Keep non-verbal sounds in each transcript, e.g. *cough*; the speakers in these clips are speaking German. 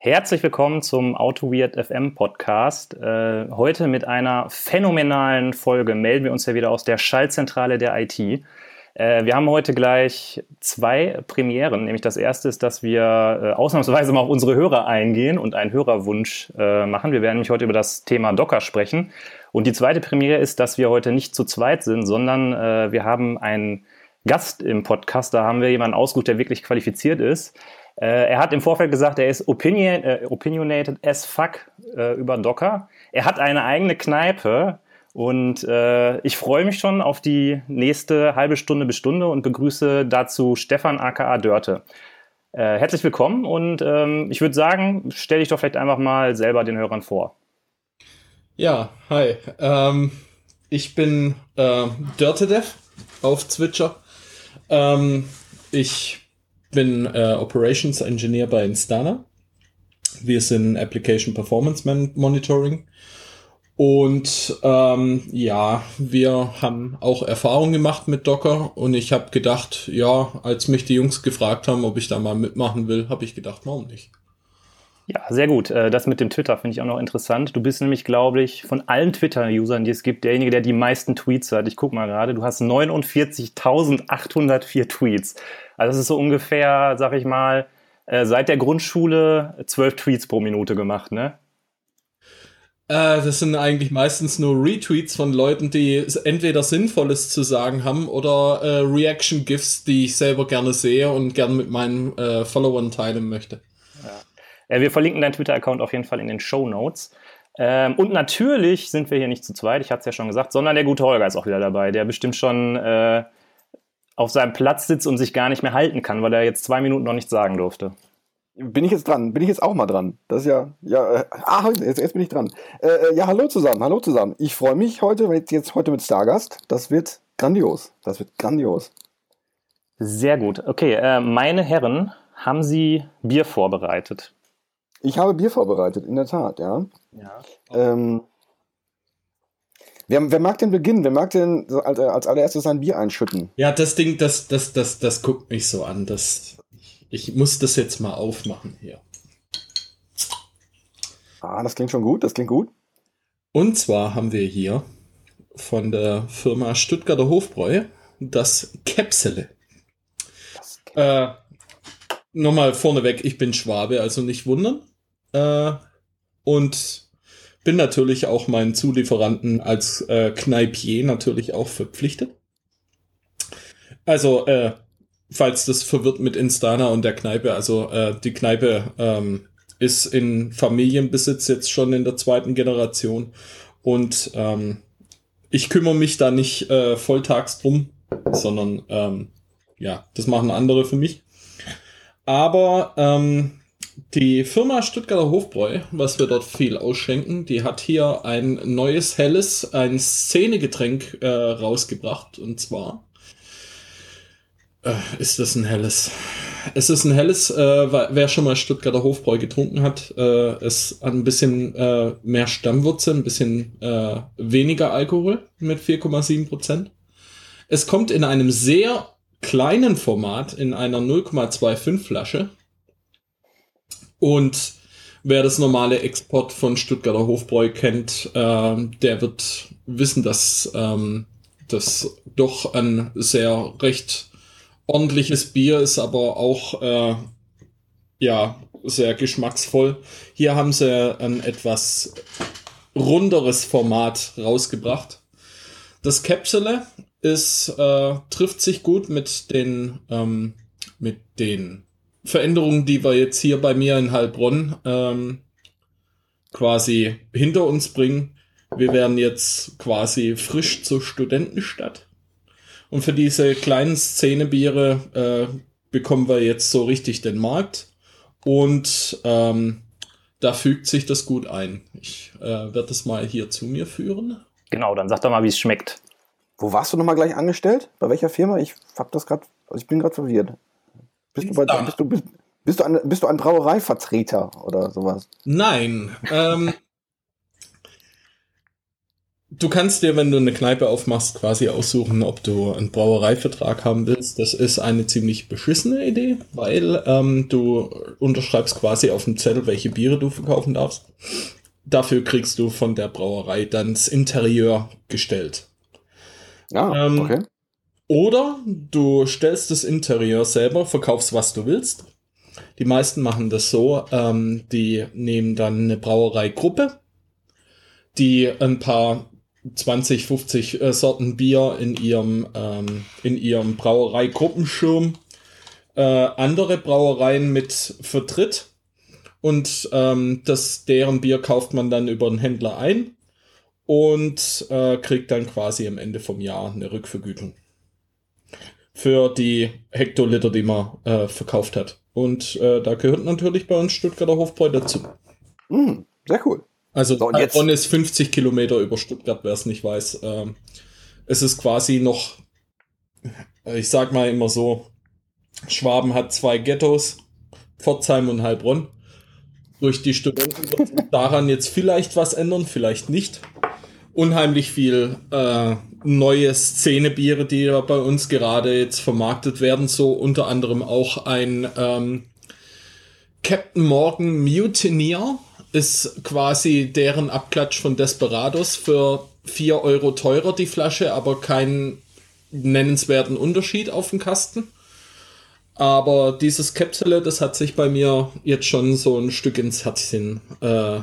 Herzlich willkommen zum Auto Weird FM Podcast. Äh, heute mit einer phänomenalen Folge melden wir uns ja wieder aus der Schallzentrale der IT. Äh, wir haben heute gleich zwei Premieren. Nämlich das erste ist, dass wir äh, ausnahmsweise mal auf unsere Hörer eingehen und einen Hörerwunsch äh, machen. Wir werden nämlich heute über das Thema Docker sprechen. Und die zweite Premiere ist, dass wir heute nicht zu zweit sind, sondern äh, wir haben einen Gast im Podcast. Da haben wir jemanden ausgesucht, der wirklich qualifiziert ist. Äh, er hat im Vorfeld gesagt, er ist opinion, äh, opinionated as fuck äh, über Docker. Er hat eine eigene Kneipe und äh, ich freue mich schon auf die nächste halbe Stunde bis Stunde und begrüße dazu Stefan aka Dörte. Äh, herzlich willkommen und ähm, ich würde sagen, stell dich doch vielleicht einfach mal selber den Hörern vor. Ja, hi. Ähm, ich bin äh, DirteDev auf Twitcher. Ähm, ich bin äh, Operations Engineer bei Instana. Wir sind Application Performance Monitoring. Und ähm, ja, wir haben auch Erfahrung gemacht mit Docker und ich habe gedacht, ja, als mich die Jungs gefragt haben, ob ich da mal mitmachen will, habe ich gedacht, warum nicht? Ja, sehr gut. Äh, das mit dem Twitter finde ich auch noch interessant. Du bist nämlich, glaube ich, von allen Twitter-Usern, die es gibt, derjenige, der die meisten Tweets hat. Ich gucke mal gerade, du hast 49.804 Tweets. Also das ist so ungefähr, sag ich mal, äh, seit der Grundschule zwölf Tweets pro Minute gemacht, ne? Äh, das sind eigentlich meistens nur Retweets von Leuten, die entweder Sinnvolles zu sagen haben oder äh, Reaction-GIFs, die ich selber gerne sehe und gerne mit meinen äh, Followern teilen möchte. Äh, wir verlinken deinen Twitter-Account auf jeden Fall in den Show Notes. Ähm, und natürlich sind wir hier nicht zu zweit, ich hatte es ja schon gesagt, sondern der gute Holger ist auch wieder dabei, der bestimmt schon äh, auf seinem Platz sitzt und sich gar nicht mehr halten kann, weil er jetzt zwei Minuten noch nichts sagen durfte. Bin ich jetzt dran? Bin ich jetzt auch mal dran? Das ist ja, ja, äh, ah, jetzt, jetzt bin ich dran. Äh, äh ja, hallo zusammen, hallo zusammen. Ich freue mich heute, jetzt heute mit Stargast. Das wird grandios. Das wird grandios. Sehr gut. Okay, äh, meine Herren, haben Sie Bier vorbereitet? Ich habe Bier vorbereitet, in der Tat, ja. Ja. Ähm, wer, wer, mag denn beginnen? Wer mag denn als, als allererstes sein Bier einschütten? Ja, das Ding, das, das, das, das guckt mich so an. Das, ich muss das jetzt mal aufmachen hier. Ah, das klingt schon gut, das klingt gut. Und zwar haben wir hier von der Firma Stuttgarter Hofbräu das Käpsele. Das. Äh, nochmal vorneweg, ich bin Schwabe, also nicht wundern. Äh, und bin natürlich auch meinen Zulieferanten als äh, Kneipier natürlich auch verpflichtet. Also, äh, falls das verwirrt mit Instana und der Kneipe, also äh, die Kneipe ähm, ist in Familienbesitz jetzt schon in der zweiten Generation und ähm, ich kümmere mich da nicht äh, volltags drum, sondern ähm, ja, das machen andere für mich. Aber ähm, die Firma Stuttgarter Hofbräu, was wir dort viel ausschenken, die hat hier ein neues helles, ein Szenegetränk äh, rausgebracht. Und zwar äh, ist das ein helles. Es ist ein helles, äh, wer schon mal Stuttgarter Hofbräu getrunken hat, äh, es hat ein bisschen äh, mehr Stammwurzel, ein bisschen äh, weniger Alkohol mit 4,7 Prozent. Es kommt in einem sehr kleinen Format in einer 0,25 Flasche. Und wer das normale Export von Stuttgarter Hofbräu kennt, äh, der wird wissen, dass ähm, das doch ein sehr recht ordentliches Bier ist, aber auch äh, ja sehr geschmacksvoll. Hier haben sie ein etwas runderes Format rausgebracht. Das Käpsele ist, äh, trifft sich gut mit den, ähm, mit den Veränderungen, die wir jetzt hier bei mir in Heilbronn ähm, quasi hinter uns bringen. Wir werden jetzt quasi frisch zur Studentenstadt. Und für diese kleinen Szenebiere äh, bekommen wir jetzt so richtig den Markt. Und ähm, da fügt sich das gut ein. Ich äh, werde das mal hier zu mir führen. Genau, dann sag doch mal, wie es schmeckt. Wo warst du nochmal gleich angestellt? Bei welcher Firma? Ich hab das gerade, also ich bin gerade verwirrt. Bist du, bei, bist, du, bist, bist, du ein, bist du ein Brauereivertreter oder sowas? Nein. Ähm, du kannst dir, wenn du eine Kneipe aufmachst, quasi aussuchen, ob du einen Brauereivertrag haben willst. Das ist eine ziemlich beschissene Idee, weil ähm, du unterschreibst quasi auf dem Zettel, welche Biere du verkaufen darfst. Dafür kriegst du von der Brauerei dann das Interieur gestellt. Ah, ähm, okay. Oder du stellst das Interieur selber, verkaufst, was du willst. Die meisten machen das so, ähm, die nehmen dann eine Brauereigruppe, die ein paar 20, 50 äh, Sorten Bier in ihrem, ähm, in ihrem Brauereigruppenschirm äh, andere Brauereien mit vertritt. Und ähm, das, deren Bier kauft man dann über einen Händler ein und äh, kriegt dann quasi am Ende vom Jahr eine Rückvergütung für die Hektoliter, die man äh, verkauft hat. Und äh, da gehört natürlich bei uns Stuttgarter Hofbräu dazu. Mm, sehr cool. Also so, jetzt Bonn ist 50 Kilometer über Stuttgart, wer es nicht weiß. Ähm, es ist quasi noch, ich sag mal immer so, Schwaben hat zwei Ghettos, Pforzheim und Heilbronn. Durch die Studenten wird daran jetzt vielleicht was ändern, vielleicht nicht. Unheimlich viel äh, neue Szenebiere, die da bei uns gerade jetzt vermarktet werden, so unter anderem auch ein ähm, Captain Morgan Mutineer ist quasi deren Abklatsch von Desperados für 4 Euro teurer die Flasche, aber keinen nennenswerten Unterschied auf dem Kasten. Aber dieses Käpsele, das hat sich bei mir jetzt schon so ein Stück ins Herzchen äh,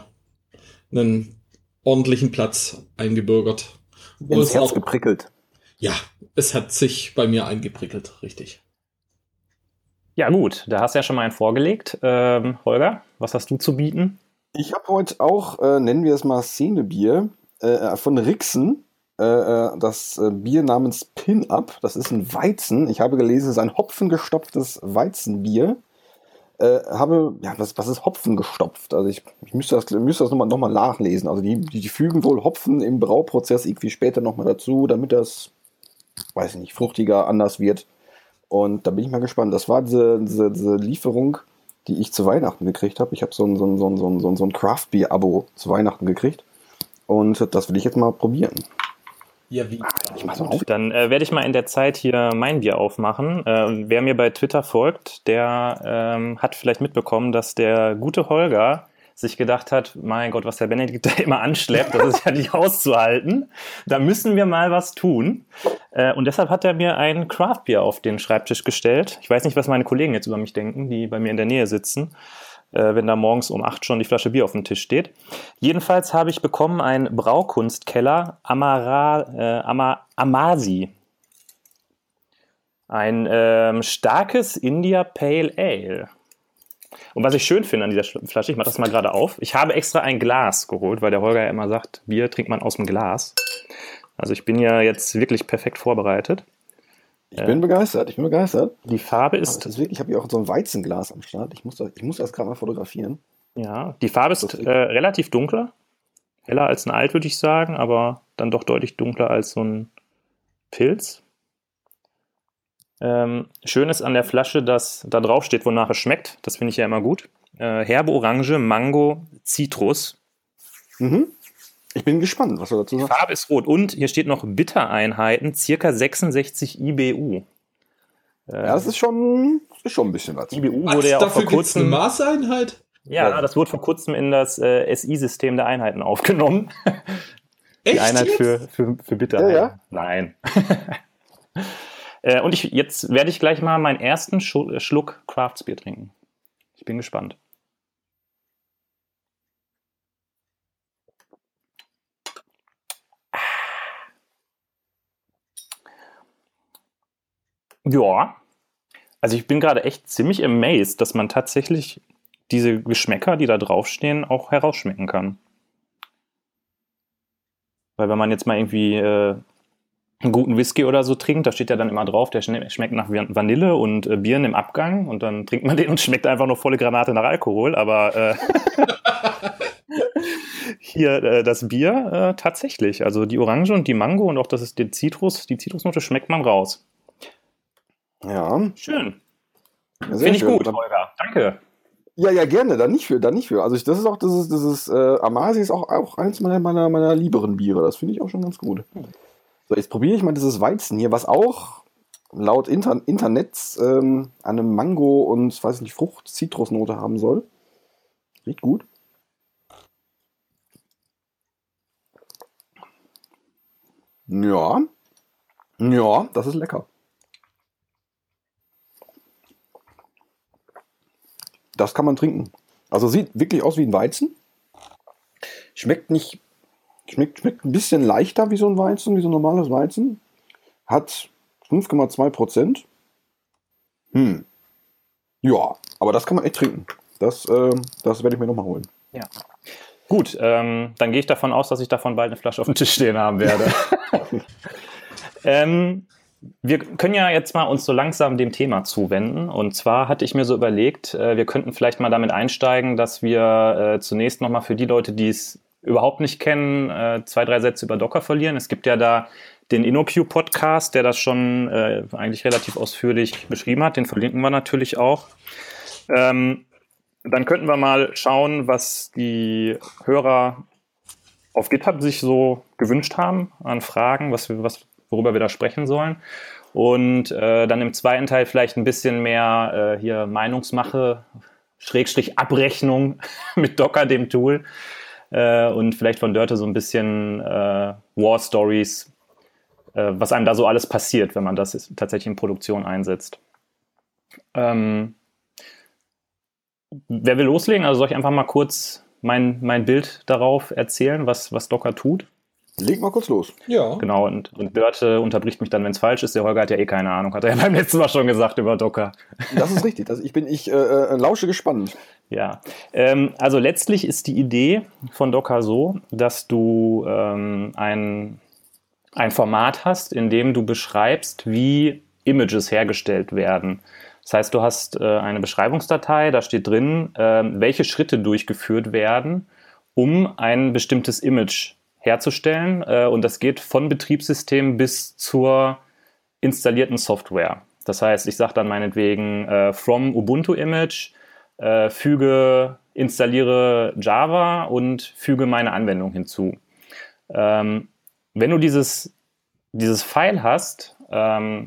einen ordentlichen Platz eingebürgert. Ins Herz auch, geprickelt. Ja, es hat sich bei mir eingeprickelt, richtig. Ja gut, da hast du ja schon mal einen vorgelegt. Ähm, Holger, was hast du zu bieten? Ich habe heute auch, äh, nennen wir es mal Szenebier, äh, von Rixen. Äh, äh, das äh, Bier namens Pin-Up. Das ist ein Weizen. Ich habe gelesen, es ist ein hopfengestopftes Weizenbier. Äh, habe, ja, was, was ist Hopfen gestopft? Also ich, ich müsste das, müsste das nochmal noch mal nachlesen. Also die, die, die fügen wohl Hopfen im Brauprozess irgendwie später nochmal dazu, damit das, weiß ich nicht, fruchtiger, anders wird. Und da bin ich mal gespannt. Das war diese, diese, diese Lieferung die ich zu Weihnachten gekriegt habe. Ich habe so ein, so ein, so ein, so ein, so ein Craft Beer Abo zu Weihnachten gekriegt. Und das will ich jetzt mal probieren. Ja, wie? Ich mach's mal auf. Dann äh, werde ich mal in der Zeit hier mein Bier aufmachen. Äh, wer mir bei Twitter folgt, der ähm, hat vielleicht mitbekommen, dass der gute Holger sich gedacht hat, mein Gott, was der Benedikt da immer anschleppt, das ist ja nicht *laughs* auszuhalten. Da müssen wir mal was tun. Äh, und deshalb hat er mir ein Craftbier auf den Schreibtisch gestellt. Ich weiß nicht, was meine Kollegen jetzt über mich denken, die bei mir in der Nähe sitzen, wenn da morgens um acht schon die Flasche Bier auf dem Tisch steht. Jedenfalls habe ich bekommen ein Braukunstkeller Amara, äh, Ama, Amasi. Ein ähm, starkes India Pale Ale. Und was ich schön finde an dieser Flasche, ich mache das mal gerade auf, ich habe extra ein Glas geholt, weil der Holger ja immer sagt, Bier trinkt man aus dem Glas. Also ich bin ja jetzt wirklich perfekt vorbereitet. Ich bin begeistert, ich bin begeistert. Die Farbe ist. Wirklich, ich habe hier auch so ein Weizenglas am Start. Ich muss das, ich muss das gerade mal fotografieren. Ja, die Farbe ist äh, relativ dunkler. Heller als ein Alt, würde ich sagen, aber dann doch deutlich dunkler als so ein Pilz. Ähm, schön ist an der Flasche, dass da drauf steht, wonach es schmeckt. Das finde ich ja immer gut. Äh, herbe Orange, Mango, Zitrus. Mhm. Ich bin gespannt, was du dazu sagst. Die Farbe ist rot und hier steht noch Bittereinheiten, circa 66 IBU. Ja, das ist schon, ist schon ein bisschen was. IBU wurde was, ja auch vor kurzem. Eine Maßeinheit? Ja, ja, das wurde vor kurzem in das äh, SI-System der Einheiten aufgenommen. *laughs* Die Echt Einheit für, für, für Bitterheit. Ja, ja. Nein. *laughs* Äh, und ich, jetzt werde ich gleich mal meinen ersten Schluck Craftsbier trinken. Ich bin gespannt. Ja, also ich bin gerade echt ziemlich amazed, dass man tatsächlich diese Geschmäcker, die da draufstehen, auch herausschmecken kann. Weil wenn man jetzt mal irgendwie äh, einen guten Whisky oder so trinkt, da steht ja dann immer drauf, der schmeckt nach Vanille und äh, Bieren im Abgang und dann trinkt man den und *laughs* schmeckt einfach nur volle Granate nach Alkohol, aber äh, *laughs* hier äh, das Bier äh, tatsächlich, also die Orange und die Mango und auch das ist der Zitrus, die Zitrusnote schmeckt man raus. Ja. Schön. Finde ich schön. gut, Holger. Danke. Ja, ja, gerne, dann nicht für, dann nicht für. Also ich, das ist auch, das ist, das ist, äh, Amasi ist auch, auch eins meiner, meiner, meiner lieberen Biere. Das finde ich auch schon ganz gut. So, jetzt probiere ich mal dieses Weizen hier, was auch laut Inter Internets ähm, eine Mango und, weiß nicht, Frucht-Zitrusnote haben soll. Riecht gut. Ja. Ja, das ist lecker. Das kann man trinken. Also sieht wirklich aus wie ein Weizen. Schmeckt nicht, schmeckt, schmeckt ein bisschen leichter wie so ein Weizen, wie so ein normales Weizen. Hat 5,2 Prozent. Hm. Ja, aber das kann man echt trinken. Das, äh, das werde ich mir nochmal holen. Ja. Gut, ähm, dann gehe ich davon aus, dass ich davon bald eine Flasche auf dem Tisch stehen haben werde. *laughs* ähm, wir können ja jetzt mal uns so langsam dem Thema zuwenden. Und zwar hatte ich mir so überlegt, äh, wir könnten vielleicht mal damit einsteigen, dass wir äh, zunächst nochmal für die Leute, die es überhaupt nicht kennen, äh, zwei, drei Sätze über Docker verlieren. Es gibt ja da den InnoQ-Podcast, der das schon eigentlich relativ ausführlich beschrieben hat. Den verlinken wir natürlich auch. Ähm, dann könnten wir mal schauen, was die Hörer auf GitHub sich so gewünscht haben an Fragen, was was, worüber wir da sprechen sollen. Und äh, dann im zweiten Teil vielleicht ein bisschen mehr äh, hier Meinungsmache, Schrägstrich Abrechnung *laughs* mit Docker, dem Tool. Äh, und vielleicht von Dörte so ein bisschen äh, War Stories, äh, was einem da so alles passiert, wenn man das tatsächlich in Produktion einsetzt. Ähm, wer will loslegen? Also soll ich einfach mal kurz mein, mein Bild darauf erzählen, was, was Docker tut? Leg mal kurz los. Ja. Genau, und, und Dörte unterbricht mich dann, wenn es falsch ist. Der Holger hat ja eh keine Ahnung, hat er ja *laughs* beim letzten Mal schon gesagt über Docker. Das ist richtig. Das, ich bin, ich äh, äh, lausche gespannt. Ja, ähm, also letztlich ist die Idee von Docker so, dass du ähm, ein, ein Format hast, in dem du beschreibst, wie Images hergestellt werden. Das heißt, du hast äh, eine Beschreibungsdatei, da steht drin, äh, welche Schritte durchgeführt werden, um ein bestimmtes Image herzustellen. Äh, und das geht von Betriebssystem bis zur installierten Software. Das heißt, ich sage dann meinetwegen äh, from Ubuntu Image, äh, füge, installiere Java und füge meine Anwendung hinzu. Ähm, wenn du dieses, dieses File hast, ähm,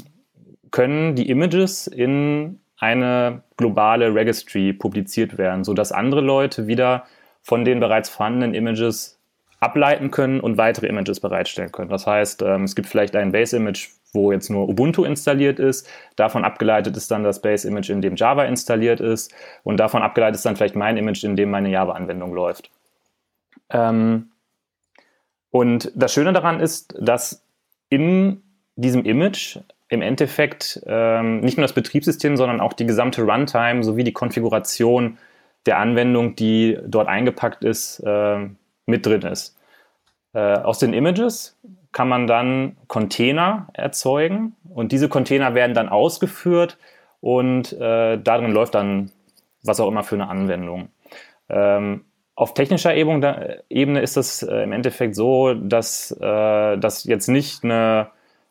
können die Images in eine globale Registry publiziert werden, sodass andere Leute wieder von den bereits vorhandenen Images ableiten können und weitere Images bereitstellen können. Das heißt, ähm, es gibt vielleicht ein Base-Image, wo jetzt nur Ubuntu installiert ist. Davon abgeleitet ist dann das Base-Image, in dem Java installiert ist. Und davon abgeleitet ist dann vielleicht mein Image, in dem meine Java-Anwendung läuft. Ähm, und das Schöne daran ist, dass in diesem Image im Endeffekt ähm, nicht nur das Betriebssystem, sondern auch die gesamte Runtime sowie die Konfiguration der Anwendung, die dort eingepackt ist, mit drin ist. Äh, aus den Images kann man dann Container erzeugen und diese Container werden dann ausgeführt und äh, darin läuft dann was auch immer für eine Anwendung. Ähm, auf technischer Ebene, Ebene ist es äh, im Endeffekt so, dass äh, das jetzt nicht eine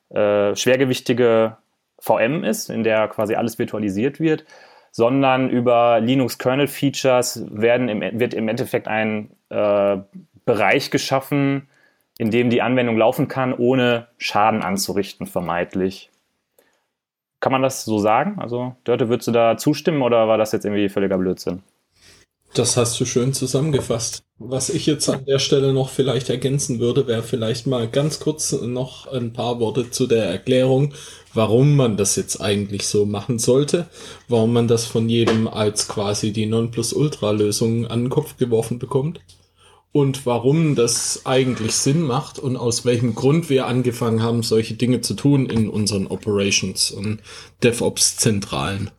äh, schwergewichtige VM ist, in der quasi alles virtualisiert wird, sondern über Linux Kernel Features werden im, wird im Endeffekt ein äh, Bereich geschaffen, in dem die Anwendung laufen kann, ohne Schaden anzurichten, vermeintlich. Kann man das so sagen? Also, Dörte, würdest du da zustimmen oder war das jetzt irgendwie völliger Blödsinn? Das hast du schön zusammengefasst. Was ich jetzt an der Stelle noch vielleicht ergänzen würde, wäre vielleicht mal ganz kurz noch ein paar Worte zu der Erklärung, warum man das jetzt eigentlich so machen sollte, warum man das von jedem als quasi die Nonplusultra-Lösung an den Kopf geworfen bekommt und warum das eigentlich Sinn macht und aus welchem Grund wir angefangen haben, solche Dinge zu tun in unseren Operations und DevOps-Zentralen.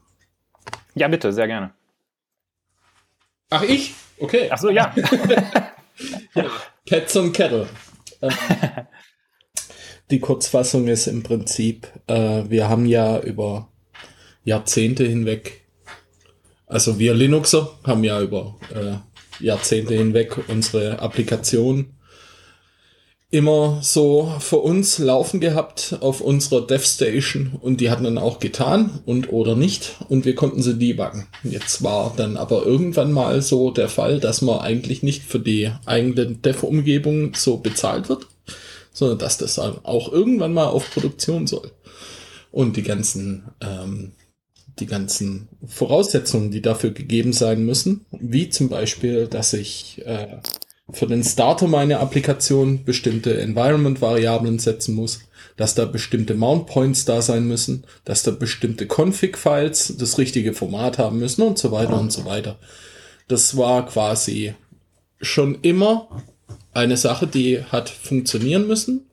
Ja, bitte, sehr gerne. Ach, ich? Okay. Ach so, ja. *laughs* ja. Pets und Kettle. Ähm, *laughs* die Kurzfassung ist im Prinzip, äh, wir haben ja über Jahrzehnte hinweg, also wir Linuxer haben ja über äh, Jahrzehnte hinweg unsere Applikation immer so für uns laufen gehabt auf unserer Dev Station und die hatten dann auch getan und oder nicht und wir konnten sie debuggen. Jetzt war dann aber irgendwann mal so der Fall, dass man eigentlich nicht für die eigene Dev-Umgebung so bezahlt wird, sondern dass das dann auch irgendwann mal auf Produktion soll. Und die ganzen, ähm, die ganzen Voraussetzungen, die dafür gegeben sein müssen, wie zum Beispiel, dass ich äh, für den Starter meiner Applikation bestimmte Environment-Variablen setzen muss, dass da bestimmte Mount Points da sein müssen, dass da bestimmte Config-Files das richtige Format haben müssen und so weiter und so weiter. Das war quasi schon immer eine Sache, die hat funktionieren müssen.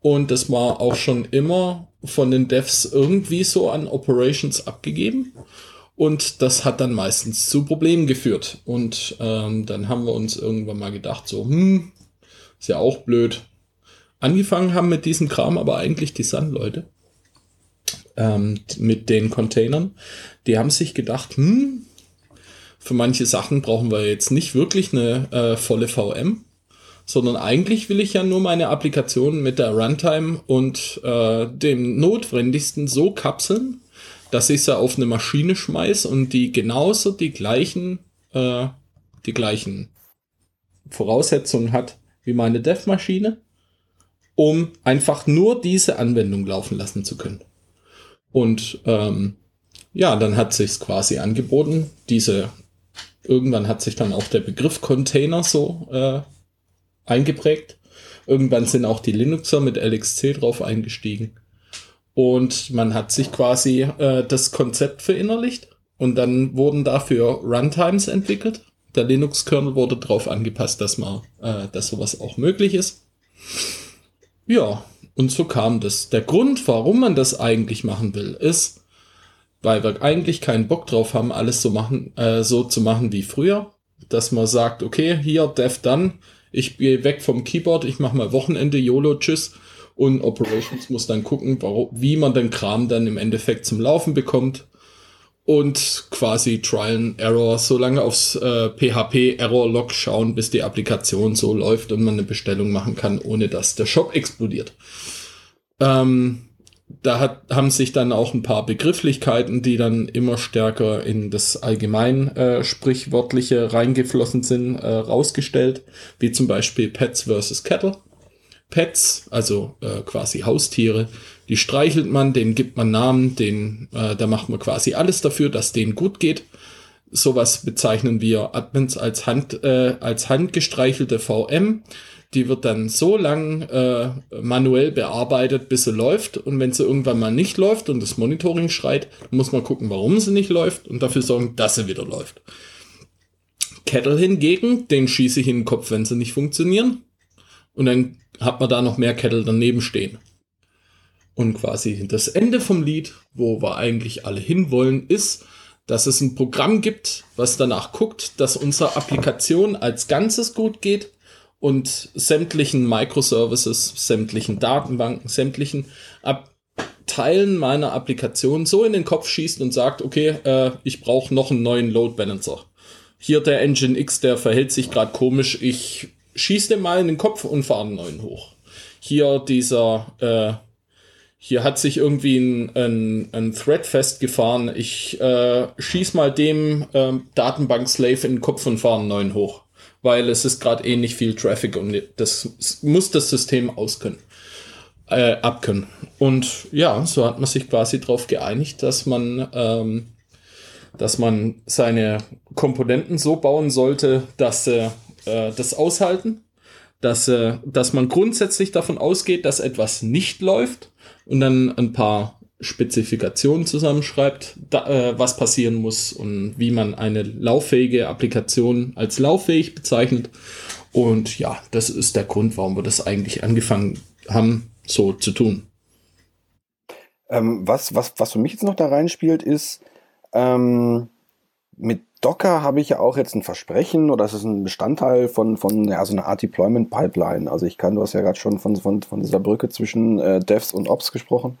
Und das war auch schon immer von den Devs irgendwie so an Operations abgegeben. Und das hat dann meistens zu Problemen geführt. Und ähm, dann haben wir uns irgendwann mal gedacht, so, hm, ist ja auch blöd. Angefangen haben mit diesem Kram aber eigentlich die Sun-Leute. Ähm, mit den Containern. Die haben sich gedacht, hm, für manche Sachen brauchen wir jetzt nicht wirklich eine äh, volle VM, sondern eigentlich will ich ja nur meine Applikation mit der Runtime und äh, dem Notwendigsten so kapseln, dass ich sie auf eine Maschine schmeiß und die genauso die gleichen, äh, die gleichen Voraussetzungen hat wie meine Dev-Maschine, um einfach nur diese Anwendung laufen lassen zu können. Und ähm, ja, dann hat sich's quasi angeboten. Diese irgendwann hat sich dann auch der Begriff Container so äh, eingeprägt. Irgendwann sind auch die Linuxer mit LXC drauf eingestiegen. Und man hat sich quasi äh, das Konzept verinnerlicht und dann wurden dafür Runtimes entwickelt. Der Linux-Kernel wurde darauf angepasst, dass man, äh, dass sowas auch möglich ist. Ja, und so kam das. Der Grund, warum man das eigentlich machen will, ist, weil wir eigentlich keinen Bock drauf haben, alles so machen, äh, so zu machen wie früher. Dass man sagt, okay, hier, Dev dann, ich gehe weg vom Keyboard, ich mache mal Wochenende, YOLO, tschüss und Operations muss dann gucken, wie man den Kram dann im Endeffekt zum Laufen bekommt und quasi Trial and Error so lange aufs äh, PHP Error Log schauen, bis die Applikation so läuft und man eine Bestellung machen kann, ohne dass der Shop explodiert. Ähm, da hat, haben sich dann auch ein paar Begrifflichkeiten, die dann immer stärker in das allgemein äh, sprichwörtliche reingeflossen sind, äh, rausgestellt, wie zum Beispiel Pets versus Cattle. Pets, also äh, quasi Haustiere, die streichelt man, denen gibt man Namen, den, äh, da macht man quasi alles dafür, dass denen gut geht. Sowas bezeichnen wir Admins als Hand, äh, als handgestreichelte VM. Die wird dann so lang äh, manuell bearbeitet, bis sie läuft. Und wenn sie irgendwann mal nicht läuft und das Monitoring schreit, muss man gucken, warum sie nicht läuft und dafür sorgen, dass sie wieder läuft. Kettle hingegen, den schieße ich in den Kopf, wenn sie nicht funktionieren. Und dann hat man da noch mehr Kettle daneben stehen. Und quasi das Ende vom Lied, wo wir eigentlich alle hinwollen, ist, dass es ein Programm gibt, was danach guckt, dass unsere Applikation als Ganzes gut geht und sämtlichen Microservices, sämtlichen Datenbanken, sämtlichen Teilen meiner Applikation so in den Kopf schießt und sagt, okay, äh, ich brauche noch einen neuen Load Balancer. Hier der Engine X, der verhält sich gerade komisch, ich schieß den mal in den Kopf und fahr einen neuen hoch. Hier dieser, äh, hier hat sich irgendwie ein, ein, ein Thread festgefahren. Ich äh, schieß mal dem äh, Datenbank-Slave in den Kopf und fahr einen neuen hoch. Weil es ist gerade eh nicht viel Traffic und das muss das System auskönnen. Äh, abkönnen. Und ja, so hat man sich quasi darauf geeinigt, dass man, ähm, dass man seine Komponenten so bauen sollte, dass sie äh, das aushalten, dass, äh, dass man grundsätzlich davon ausgeht, dass etwas nicht läuft und dann ein paar Spezifikationen zusammenschreibt, da, äh, was passieren muss und wie man eine lauffähige Applikation als lauffähig bezeichnet. Und ja, das ist der Grund, warum wir das eigentlich angefangen haben, so zu tun. Ähm, was, was, was für mich jetzt noch da reinspielt, ist, ähm, mit Docker habe ich ja auch jetzt ein Versprechen oder es ist ein Bestandteil von, von ja, so einer Art Deployment Pipeline. Also ich kann, du hast ja gerade schon von, von, von dieser Brücke zwischen äh, Devs und Ops gesprochen.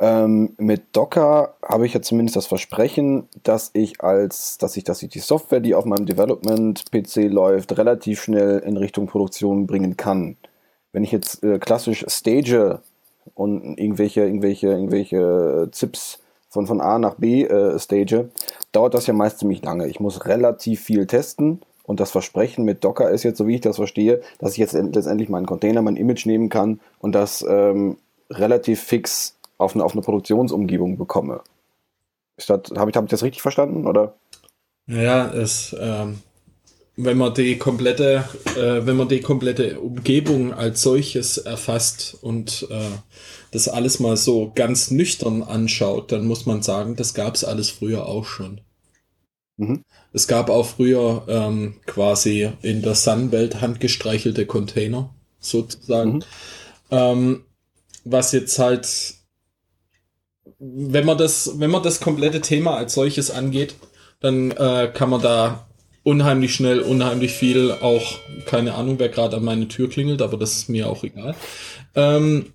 Ähm, mit Docker habe ich ja zumindest das Versprechen, dass ich als, dass ich, dass ich die Software, die auf meinem Development-PC läuft, relativ schnell in Richtung Produktion bringen kann. wenn ich jetzt äh, klassisch stage und irgendwelche, irgendwelche, irgendwelche Zips von, von A nach B äh, stage, dauert das ja meist ziemlich lange. Ich muss relativ viel testen und das Versprechen mit Docker ist jetzt, so wie ich das verstehe, dass ich jetzt letztendlich meinen Container, mein Image nehmen kann und das ähm, relativ fix auf eine, auf eine Produktionsumgebung bekomme. Habe ich, hab ich das richtig verstanden? Oder? Ja, es, ähm, wenn man die komplette, äh, wenn man die komplette Umgebung als solches erfasst und äh, das alles mal so ganz nüchtern anschaut, dann muss man sagen, das gab es alles früher auch schon. Mhm. Es gab auch früher ähm, quasi in der Sunwelt handgestreichelte Container, sozusagen. Mhm. Ähm, was jetzt halt, wenn man das, wenn man das komplette Thema als solches angeht, dann äh, kann man da unheimlich schnell, unheimlich viel auch, keine Ahnung, wer gerade an meine Tür klingelt, aber das ist mir auch egal. Ähm,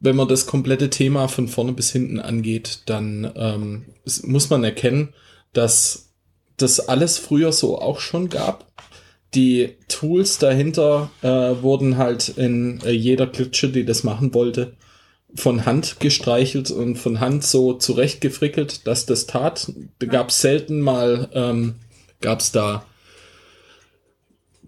wenn man das komplette Thema von vorne bis hinten angeht, dann ähm, muss man erkennen, dass das alles früher so auch schon gab. Die Tools dahinter äh, wurden halt in äh, jeder Klitsche, die das machen wollte, von Hand gestreichelt und von Hand so zurechtgefrickelt, dass das tat. Da gab es selten mal, ähm, gab es da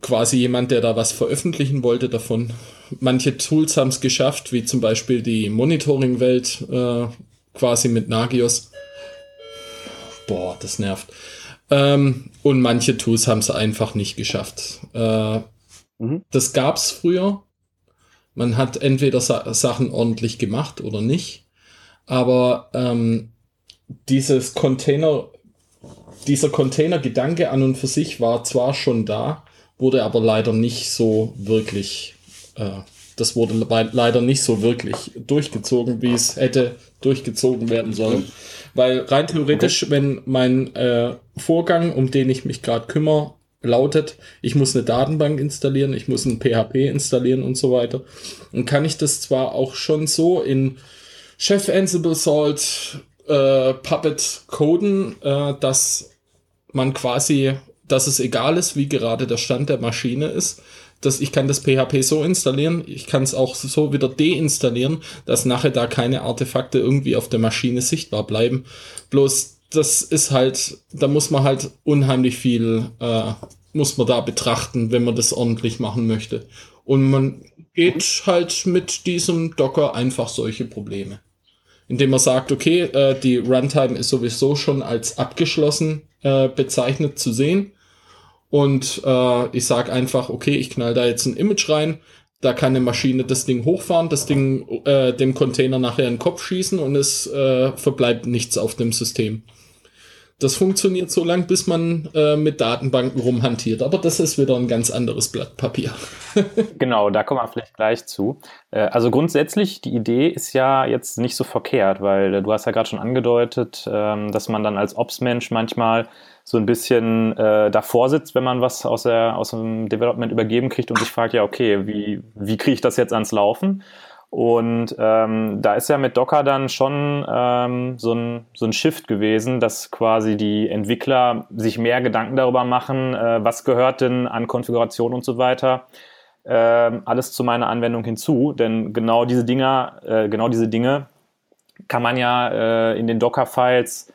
quasi jemand, der da was veröffentlichen wollte davon. Manche Tools haben es geschafft, wie zum Beispiel die Monitoring-Welt äh, quasi mit Nagios. Boah, das nervt. Ähm, und manche Tools haben es einfach nicht geschafft. Äh, mhm. Das gab es früher. Man hat entweder Sa Sachen ordentlich gemacht oder nicht. Aber ähm, dieses Container, dieser Container-Gedanke an und für sich war zwar schon da, wurde aber leider nicht so wirklich, äh, das wurde leider nicht so wirklich durchgezogen, wie es hätte durchgezogen werden sollen. Weil rein theoretisch, okay. wenn mein äh, Vorgang, um den ich mich gerade kümmere, lautet, ich muss eine Datenbank installieren, ich muss ein PHP installieren und so weiter. Und kann ich das zwar auch schon so in Chef Ansible Salt äh, Puppet coden, äh, dass man quasi, dass es egal ist, wie gerade der Stand der Maschine ist, dass ich kann das PHP so installieren, ich kann es auch so wieder deinstallieren, dass nachher da keine Artefakte irgendwie auf der Maschine sichtbar bleiben. Bloß das ist halt, da muss man halt unheimlich viel, äh, muss man da betrachten, wenn man das ordentlich machen möchte. Und man geht halt mit diesem Docker einfach solche Probleme. Indem man sagt, okay, äh, die Runtime ist sowieso schon als abgeschlossen äh, bezeichnet zu sehen und äh, ich sage einfach, okay, ich knall da jetzt ein Image rein, da kann eine Maschine das Ding hochfahren, das Ding äh, dem Container nachher in den Kopf schießen und es äh, verbleibt nichts auf dem System. Das funktioniert so lang, bis man äh, mit Datenbanken rumhantiert. Aber das ist wieder ein ganz anderes Blatt Papier. *laughs* genau, da kommen wir vielleicht gleich zu. Äh, also grundsätzlich, die Idee ist ja jetzt nicht so verkehrt, weil äh, du hast ja gerade schon angedeutet, ähm, dass man dann als Ops-Mensch manchmal so ein bisschen äh, davor sitzt, wenn man was aus, der, aus dem Development übergeben kriegt und sich fragt, ja, okay, wie, wie kriege ich das jetzt ans Laufen? Und ähm, da ist ja mit Docker dann schon ähm, so, ein, so ein Shift gewesen, dass quasi die Entwickler sich mehr Gedanken darüber machen, äh, was gehört denn an Konfiguration und so weiter äh, alles zu meiner Anwendung hinzu. Denn genau diese Dinger, äh, genau diese Dinge kann man ja äh, in den Docker-Files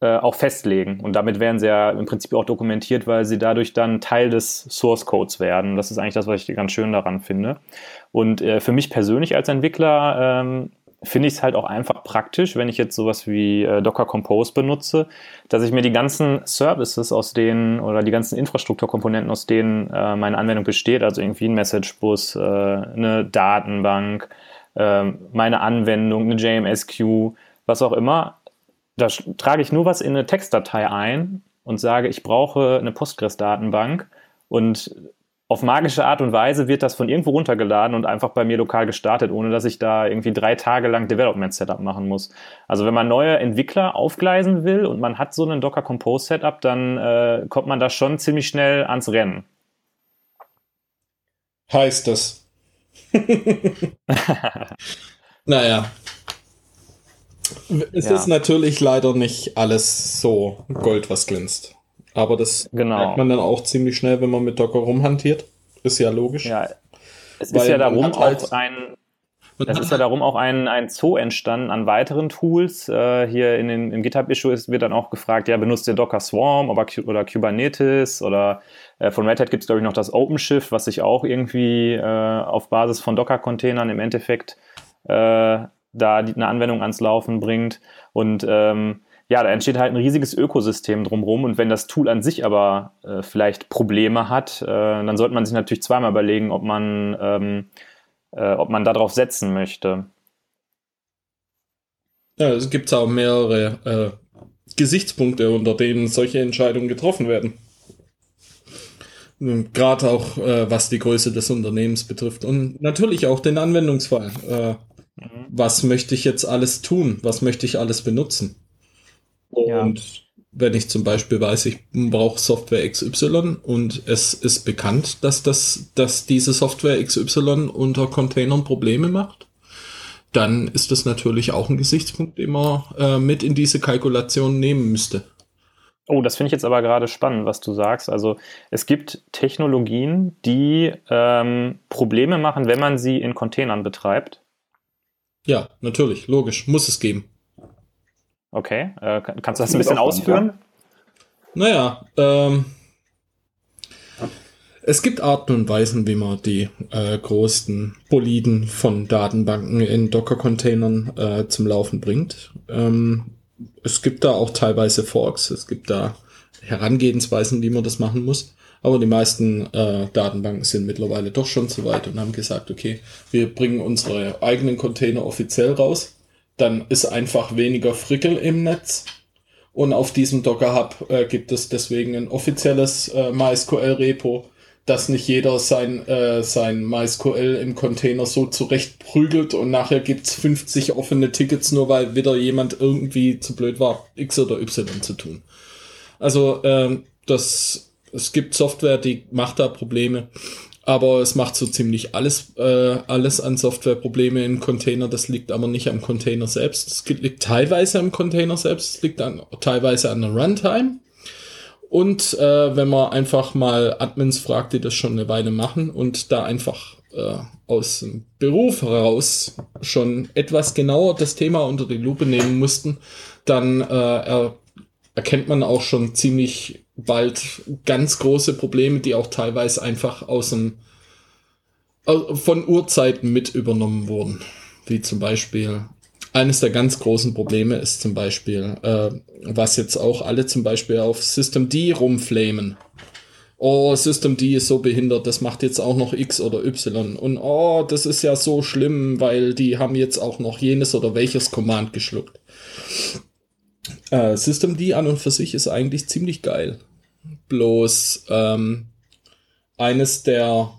äh, auch festlegen. Und damit werden sie ja im Prinzip auch dokumentiert, weil sie dadurch dann Teil des Source Codes werden. Das ist eigentlich das, was ich ganz schön daran finde. Und äh, für mich persönlich als Entwickler ähm, finde ich es halt auch einfach praktisch, wenn ich jetzt sowas wie äh, Docker Compose benutze, dass ich mir die ganzen Services aus denen oder die ganzen Infrastrukturkomponenten, aus denen äh, meine Anwendung besteht, also irgendwie ein Messagebus, äh, eine Datenbank, äh, meine Anwendung, eine JMSQ, was auch immer, da trage ich nur was in eine Textdatei ein und sage, ich brauche eine Postgres-Datenbank und auf magische Art und Weise wird das von irgendwo runtergeladen und einfach bei mir lokal gestartet, ohne dass ich da irgendwie drei Tage lang Development-Setup machen muss. Also wenn man neue Entwickler aufgleisen will und man hat so einen Docker Compose Setup, dann äh, kommt man da schon ziemlich schnell ans Rennen. Heißt das? *laughs* naja, es ja. ist natürlich leider nicht alles so Gold, was glänzt. Aber das genau. merkt man dann auch ziemlich schnell, wenn man mit Docker rumhantiert. Ist ja logisch. Ja. Es ist ja darum halt auch ein, es ist ja darum auch ein, ein Zoo entstanden an weiteren Tools. Äh, hier in den, im GitHub-Issue wird dann auch gefragt, ja, benutzt ihr Docker Swarm oder, oder Kubernetes oder äh, von Red Hat gibt es, glaube ich, noch das OpenShift, was sich auch irgendwie äh, auf Basis von Docker-Containern im Endeffekt äh, da die, eine Anwendung ans Laufen bringt. Und ähm, ja, da entsteht halt ein riesiges Ökosystem drumherum. Und wenn das Tool an sich aber äh, vielleicht Probleme hat, äh, dann sollte man sich natürlich zweimal überlegen, ob man, ähm, äh, ob man darauf setzen möchte. Ja, es gibt auch mehrere äh, Gesichtspunkte, unter denen solche Entscheidungen getroffen werden. Gerade auch äh, was die Größe des Unternehmens betrifft und natürlich auch den Anwendungsfall. Äh, mhm. Was möchte ich jetzt alles tun? Was möchte ich alles benutzen? Und ja. wenn ich zum Beispiel weiß, ich brauche Software XY und es ist bekannt, dass, das, dass diese Software XY unter Containern Probleme macht, dann ist das natürlich auch ein Gesichtspunkt, den man äh, mit in diese Kalkulation nehmen müsste. Oh, das finde ich jetzt aber gerade spannend, was du sagst. Also es gibt Technologien, die ähm, Probleme machen, wenn man sie in Containern betreibt. Ja, natürlich, logisch, muss es geben. Okay, äh, kannst du das ein bisschen ausführen? Naja, ähm, es gibt Arten und Weisen, wie man die äh, größten Boliden von Datenbanken in Docker-Containern äh, zum Laufen bringt. Ähm, es gibt da auch teilweise Forks, es gibt da Herangehensweisen, wie man das machen muss. Aber die meisten äh, Datenbanken sind mittlerweile doch schon zu weit und haben gesagt, okay, wir bringen unsere eigenen Container offiziell raus dann ist einfach weniger Frickel im Netz. Und auf diesem Docker Hub äh, gibt es deswegen ein offizielles äh, MySQL-Repo, dass nicht jeder sein, äh, sein MySQL im Container so zurecht prügelt und nachher gibt's 50 offene Tickets, nur weil wieder jemand irgendwie zu blöd war, X oder Y zu tun. Also ähm, das, es gibt Software, die macht da Probleme. Aber es macht so ziemlich alles, äh, alles an Softwareprobleme in Container. Das liegt aber nicht am Container selbst. Es liegt teilweise am Container selbst, es liegt an, teilweise an der Runtime. Und äh, wenn man einfach mal Admins fragt, die das schon eine Weile machen und da einfach äh, aus dem Beruf heraus schon etwas genauer das Thema unter die Lupe nehmen mussten, dann äh, er, erkennt man auch schon ziemlich bald ganz große Probleme, die auch teilweise einfach aus dem von Urzeiten mit übernommen wurden. Wie zum Beispiel eines der ganz großen Probleme ist zum Beispiel, äh, was jetzt auch alle zum Beispiel auf System D rumflamen. Oh, System D ist so behindert, das macht jetzt auch noch X oder Y. Und oh, das ist ja so schlimm, weil die haben jetzt auch noch jenes oder welches Command geschluckt. Äh, System D an und für sich ist eigentlich ziemlich geil. Bloß ähm, eines der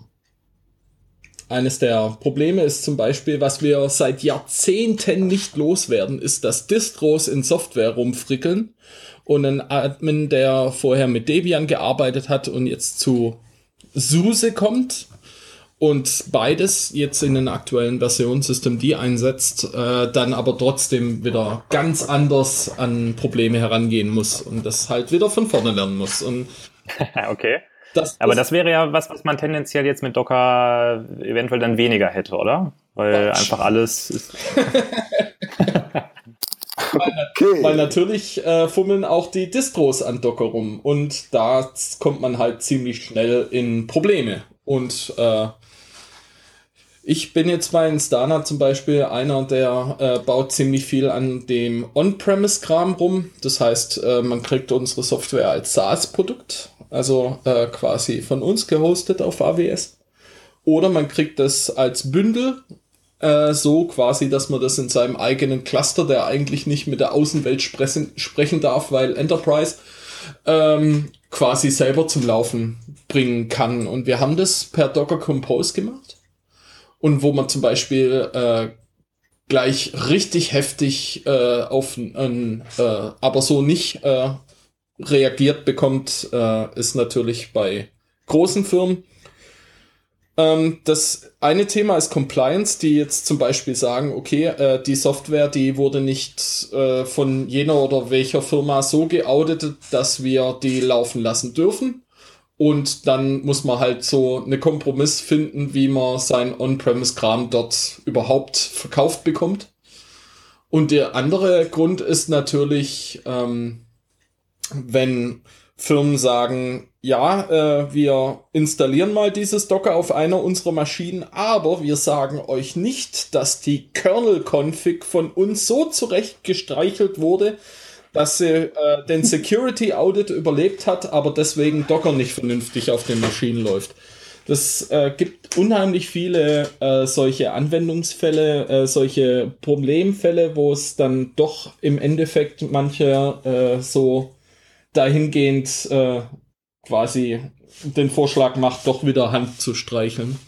eines der Probleme ist zum Beispiel, was wir seit Jahrzehnten nicht loswerden, ist, dass Distros in Software rumfrickeln und ein Admin, der vorher mit Debian gearbeitet hat und jetzt zu SUSE kommt, und beides jetzt in den aktuellen Versionen System D einsetzt, äh, dann aber trotzdem wieder ganz anders an Probleme herangehen muss und das halt wieder von vorne lernen muss. Und *laughs* okay. Das, aber das wäre ja was, was man tendenziell jetzt mit Docker eventuell dann weniger hätte, oder? Weil Quatsch. einfach alles ist. *laughs* weil, okay. weil, natürlich äh, fummeln auch die Distros an Docker rum und da kommt man halt ziemlich schnell in Probleme. Und äh, ich bin jetzt bei Instana zum Beispiel einer, der äh, baut ziemlich viel an dem On-Premise-Kram rum. Das heißt, äh, man kriegt unsere Software als SaaS-Produkt, also äh, quasi von uns gehostet auf AWS. Oder man kriegt das als Bündel, äh, so quasi, dass man das in seinem eigenen Cluster, der eigentlich nicht mit der Außenwelt sprechen, sprechen darf, weil Enterprise, ähm, quasi selber zum Laufen bringen kann. Und wir haben das per Docker Compose gemacht und wo man zum Beispiel äh, gleich richtig heftig äh, auf ein, äh, aber so nicht äh, reagiert bekommt, äh, ist natürlich bei großen Firmen. Ähm, das eine Thema ist Compliance, die jetzt zum Beispiel sagen, okay, äh, die Software, die wurde nicht äh, von jener oder welcher Firma so geauditet, dass wir die laufen lassen dürfen. Und dann muss man halt so eine Kompromiss finden, wie man sein On-Premise-Kram dort überhaupt verkauft bekommt. Und der andere Grund ist natürlich, ähm, wenn Firmen sagen, ja, äh, wir installieren mal dieses Docker auf einer unserer Maschinen, aber wir sagen euch nicht, dass die Kernel-Config von uns so zurecht gestreichelt wurde, dass sie äh, den Security Audit überlebt hat, aber deswegen Docker nicht vernünftig auf den Maschinen läuft. Das äh, gibt unheimlich viele äh, solche Anwendungsfälle, äh, solche Problemfälle, wo es dann doch im Endeffekt manche äh, so dahingehend äh, quasi den Vorschlag macht, doch wieder Hand zu streicheln.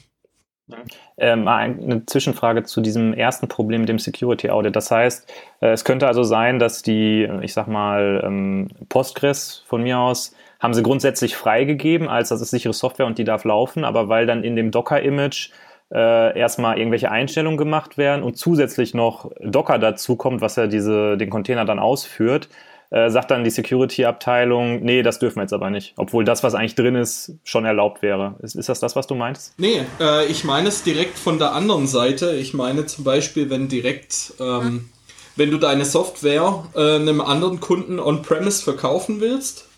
Ähm, eine Zwischenfrage zu diesem ersten Problem mit dem Security Audit. Das heißt, äh, es könnte also sein, dass die, ich sag mal, ähm, Postgres von mir aus haben sie grundsätzlich freigegeben, als das ist sichere Software und die darf laufen, aber weil dann in dem Docker-Image äh, erstmal irgendwelche Einstellungen gemacht werden und zusätzlich noch Docker dazu kommt, was ja diese, den Container dann ausführt, äh, sagt dann die Security-Abteilung, nee, das dürfen wir jetzt aber nicht. Obwohl das, was eigentlich drin ist, schon erlaubt wäre. Ist, ist das das, was du meinst? Nee, äh, ich meine es direkt von der anderen Seite. Ich meine zum Beispiel, wenn direkt, ähm, wenn du deine Software äh, einem anderen Kunden on-premise verkaufen willst,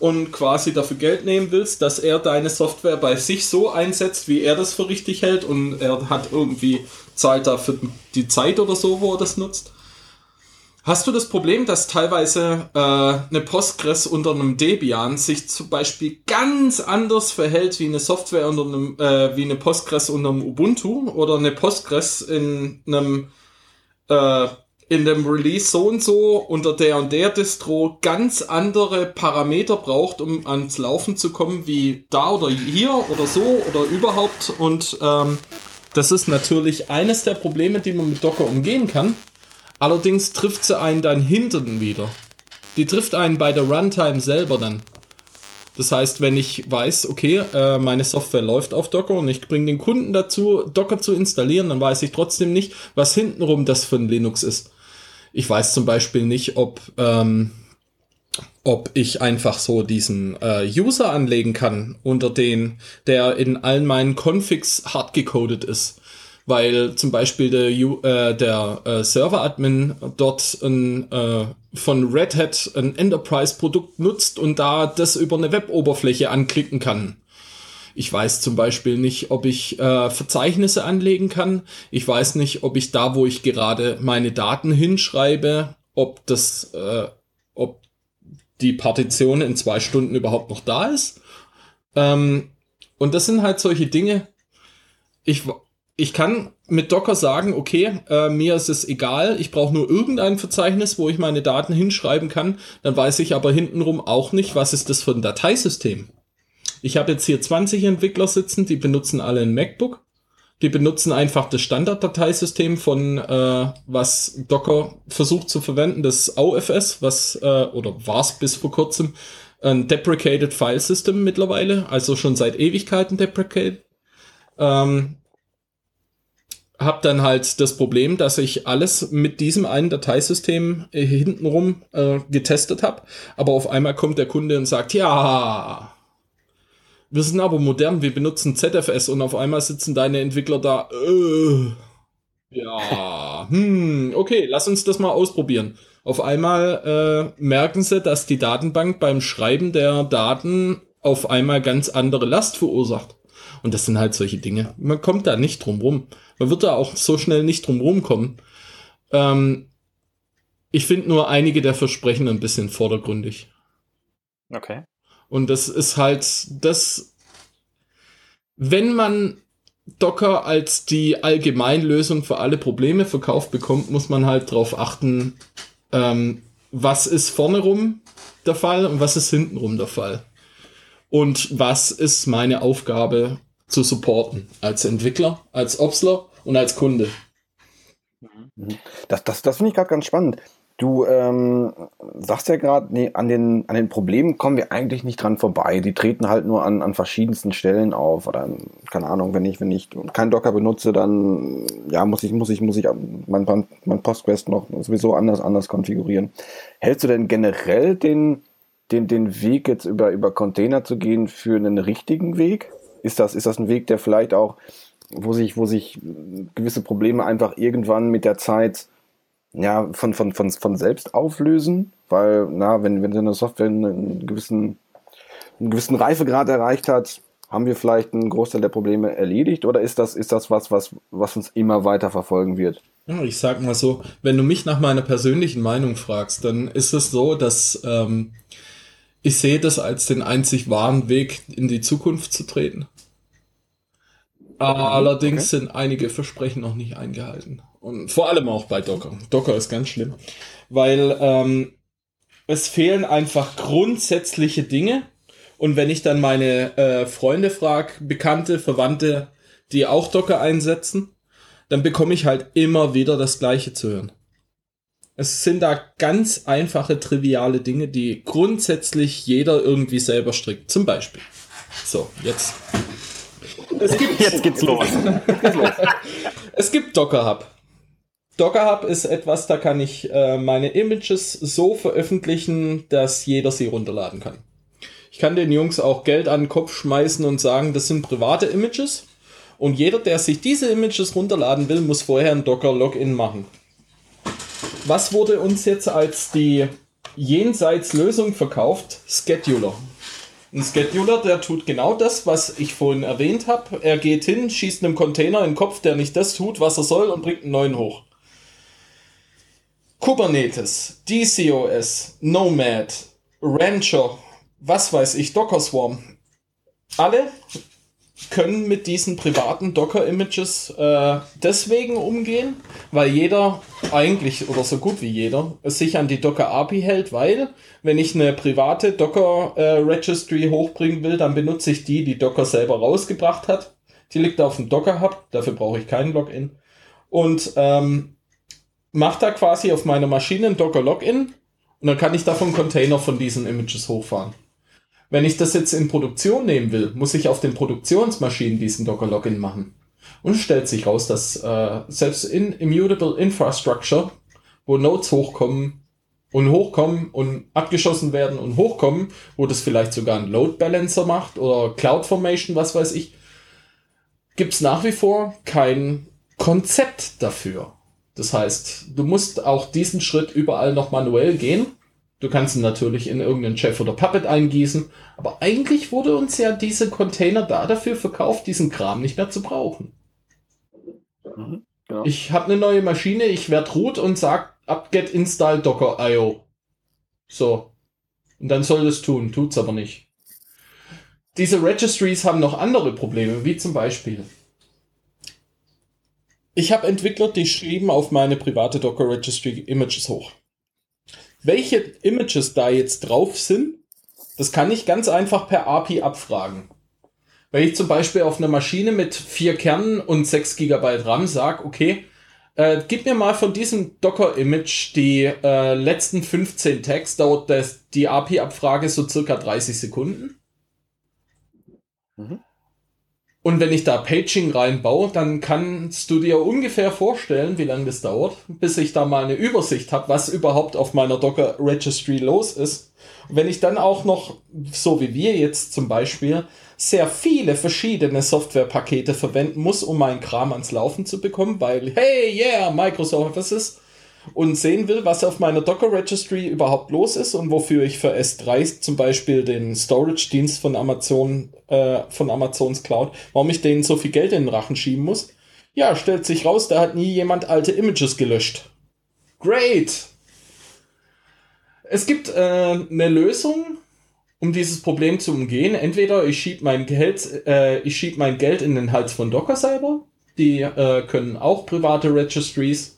und quasi dafür Geld nehmen willst, dass er deine Software bei sich so einsetzt, wie er das für richtig hält und er hat irgendwie zahlt dafür die Zeit oder so, wo er das nutzt, Hast du das Problem, dass teilweise äh, eine Postgres unter einem Debian sich zum Beispiel ganz anders verhält wie eine Software unter einem, äh, wie eine Postgres unter einem Ubuntu oder eine Postgres in einem äh, in dem Release so und so unter der und der Distro ganz andere Parameter braucht, um ans Laufen zu kommen, wie da oder hier oder so oder überhaupt. Und ähm, das ist natürlich eines der Probleme, die man mit Docker umgehen kann. Allerdings trifft sie einen dann hinten wieder. Die trifft einen bei der Runtime selber dann. Das heißt, wenn ich weiß, okay, äh, meine Software läuft auf Docker und ich bringe den Kunden dazu, Docker zu installieren, dann weiß ich trotzdem nicht, was hintenrum das von Linux ist. Ich weiß zum Beispiel nicht, ob, ähm, ob ich einfach so diesen äh, User anlegen kann, unter den, der in allen meinen Configs hardgecodet ist weil zum Beispiel der, äh, der äh, Server-Admin dort ein, äh, von Red Hat ein Enterprise-Produkt nutzt und da das über eine Web-Oberfläche anklicken kann. Ich weiß zum Beispiel nicht, ob ich äh, Verzeichnisse anlegen kann. Ich weiß nicht, ob ich da, wo ich gerade meine Daten hinschreibe, ob das, äh, ob die Partition in zwei Stunden überhaupt noch da ist. Ähm, und das sind halt solche Dinge. Ich ich kann mit Docker sagen, okay, äh, mir ist es egal, ich brauche nur irgendein Verzeichnis, wo ich meine Daten hinschreiben kann, dann weiß ich aber hintenrum auch nicht, was ist das für ein Dateisystem. Ich habe jetzt hier 20 Entwickler sitzen, die benutzen alle ein MacBook. Die benutzen einfach das Standarddateisystem von äh, was Docker versucht zu verwenden, das AUFS, was äh, oder war es bis vor kurzem ein deprecated File System mittlerweile, also schon seit Ewigkeiten deprecated. Ähm, habe dann halt das Problem, dass ich alles mit diesem einen Dateisystem äh, hintenrum äh, getestet habe, aber auf einmal kommt der Kunde und sagt, ja, wir sind aber modern, wir benutzen ZFS und auf einmal sitzen deine Entwickler da, äh, ja, hm, okay, lass uns das mal ausprobieren. Auf einmal äh, merken sie, dass die Datenbank beim Schreiben der Daten auf einmal ganz andere Last verursacht. Und das sind halt solche Dinge. Man kommt da nicht drum rum. Man wird da auch so schnell nicht drum rumkommen. Ähm, ich finde nur einige der Versprechen ein bisschen vordergründig. Okay. Und das ist halt das, wenn man Docker als die Allgemeinlösung für alle Probleme verkauft bekommt, muss man halt darauf achten, ähm, was ist vorne rum der Fall und was ist hinten rum der Fall. Und was ist meine Aufgabe zu supporten. Als Entwickler, als Opsler und als Kunde. Mhm. Das, das, das finde ich gerade ganz spannend. Du ähm, sagst ja gerade, nee, an den, an den Problemen kommen wir eigentlich nicht dran vorbei. Die treten halt nur an, an verschiedensten Stellen auf. Oder keine Ahnung, wenn ich, wenn ich kein Docker benutze, dann ja, muss ich, muss ich, muss ich mein, mein Postgres noch sowieso anders, anders konfigurieren. Hältst du denn generell den, den, den Weg jetzt über, über Container zu gehen für einen richtigen Weg? Ist das, ist das ein Weg, der vielleicht auch, wo sich, wo sich gewisse Probleme einfach irgendwann mit der Zeit ja, von, von, von, von selbst auflösen? Weil, na, wenn, wenn so eine Software einen gewissen, einen gewissen Reifegrad erreicht hat, haben wir vielleicht einen Großteil der Probleme erledigt oder ist das, ist das was, was, was uns immer weiter verfolgen wird? Ja, ich sag mal so, wenn du mich nach meiner persönlichen Meinung fragst, dann ist es so, dass ähm, ich sehe das als den einzig wahren Weg in die Zukunft zu treten. Allerdings okay. sind einige Versprechen noch nicht eingehalten. Und vor allem auch bei Docker. Docker ist ganz schlimm, weil ähm, es fehlen einfach grundsätzliche Dinge. Und wenn ich dann meine äh, Freunde frage, Bekannte, Verwandte, die auch Docker einsetzen, dann bekomme ich halt immer wieder das Gleiche zu hören. Es sind da ganz einfache, triviale Dinge, die grundsätzlich jeder irgendwie selber strickt. Zum Beispiel. So, jetzt. Es gibt, *laughs* jetzt geht's los. *laughs* es gibt Docker Hub. Docker Hub ist etwas, da kann ich äh, meine Images so veröffentlichen, dass jeder sie runterladen kann. Ich kann den Jungs auch Geld an den Kopf schmeißen und sagen, das sind private Images. Und jeder, der sich diese Images runterladen will, muss vorher ein Docker-Login machen. Was wurde uns jetzt als die Jenseits-Lösung verkauft? Scheduler. Ein Scheduler, der tut genau das, was ich vorhin erwähnt habe. Er geht hin, schießt einem Container in den Kopf, der nicht das tut, was er soll, und bringt einen neuen hoch. Kubernetes, DCOS, Nomad, Rancher, was weiß ich, Docker Swarm. Alle können mit diesen privaten Docker-Images äh, deswegen umgehen, weil jeder eigentlich oder so gut wie jeder sich an die Docker API hält, weil wenn ich eine private Docker äh, hochbringen will, dann benutze ich die, die Docker selber rausgebracht hat. Die liegt auf dem Docker Hub, dafür brauche ich keinen Login. Und ähm, mache da quasi auf meiner Maschine ein Docker Login und dann kann ich davon Container von diesen Images hochfahren. Wenn ich das jetzt in Produktion nehmen will, muss ich auf den Produktionsmaschinen diesen Docker Login machen. Und stellt sich raus, dass äh, selbst in Immutable Infrastructure, wo Nodes hochkommen und hochkommen und abgeschossen werden und hochkommen, wo das vielleicht sogar ein Load Balancer macht oder Cloud Formation, was weiß ich, gibt's nach wie vor kein Konzept dafür. Das heißt, du musst auch diesen Schritt überall noch manuell gehen Du kannst ihn natürlich in irgendeinen Chef oder Puppet eingießen, aber eigentlich wurde uns ja diese Container da dafür verkauft, diesen Kram nicht mehr zu brauchen. Mhm, ja. Ich habe eine neue Maschine, ich werde root und sag apt-get install docker io. So. Und dann soll das tun, tut's aber nicht. Diese Registries haben noch andere Probleme, wie zum Beispiel. Ich habe Entwickler, die schrieben auf meine private Docker Registry Images hoch welche Images da jetzt drauf sind, das kann ich ganz einfach per API abfragen. Wenn ich zum Beispiel auf einer Maschine mit vier Kernen und 6 GB RAM sage, okay, äh, gib mir mal von diesem Docker-Image die äh, letzten 15 Tags, dauert das, die API-Abfrage so circa 30 Sekunden. Mhm. Und wenn ich da Paging reinbaue, dann kannst du dir ungefähr vorstellen, wie lange das dauert, bis ich da mal eine Übersicht habe, was überhaupt auf meiner Docker Registry los ist. Und wenn ich dann auch noch, so wie wir jetzt zum Beispiel, sehr viele verschiedene Softwarepakete verwenden muss, um meinen Kram ans Laufen zu bekommen, weil, hey, yeah, Microsoft Office und sehen will, was auf meiner Docker Registry überhaupt los ist und wofür ich für S3 zum Beispiel den Storage-Dienst von Amazon, äh, von Amazons Cloud, warum ich denen so viel Geld in den Rachen schieben muss. Ja, stellt sich raus, da hat nie jemand alte Images gelöscht. Great! Es gibt äh, eine Lösung, um dieses Problem zu umgehen. Entweder ich schieb mein Geld, äh, schieb mein Geld in den Hals von Docker selber. Die äh, können auch private Registries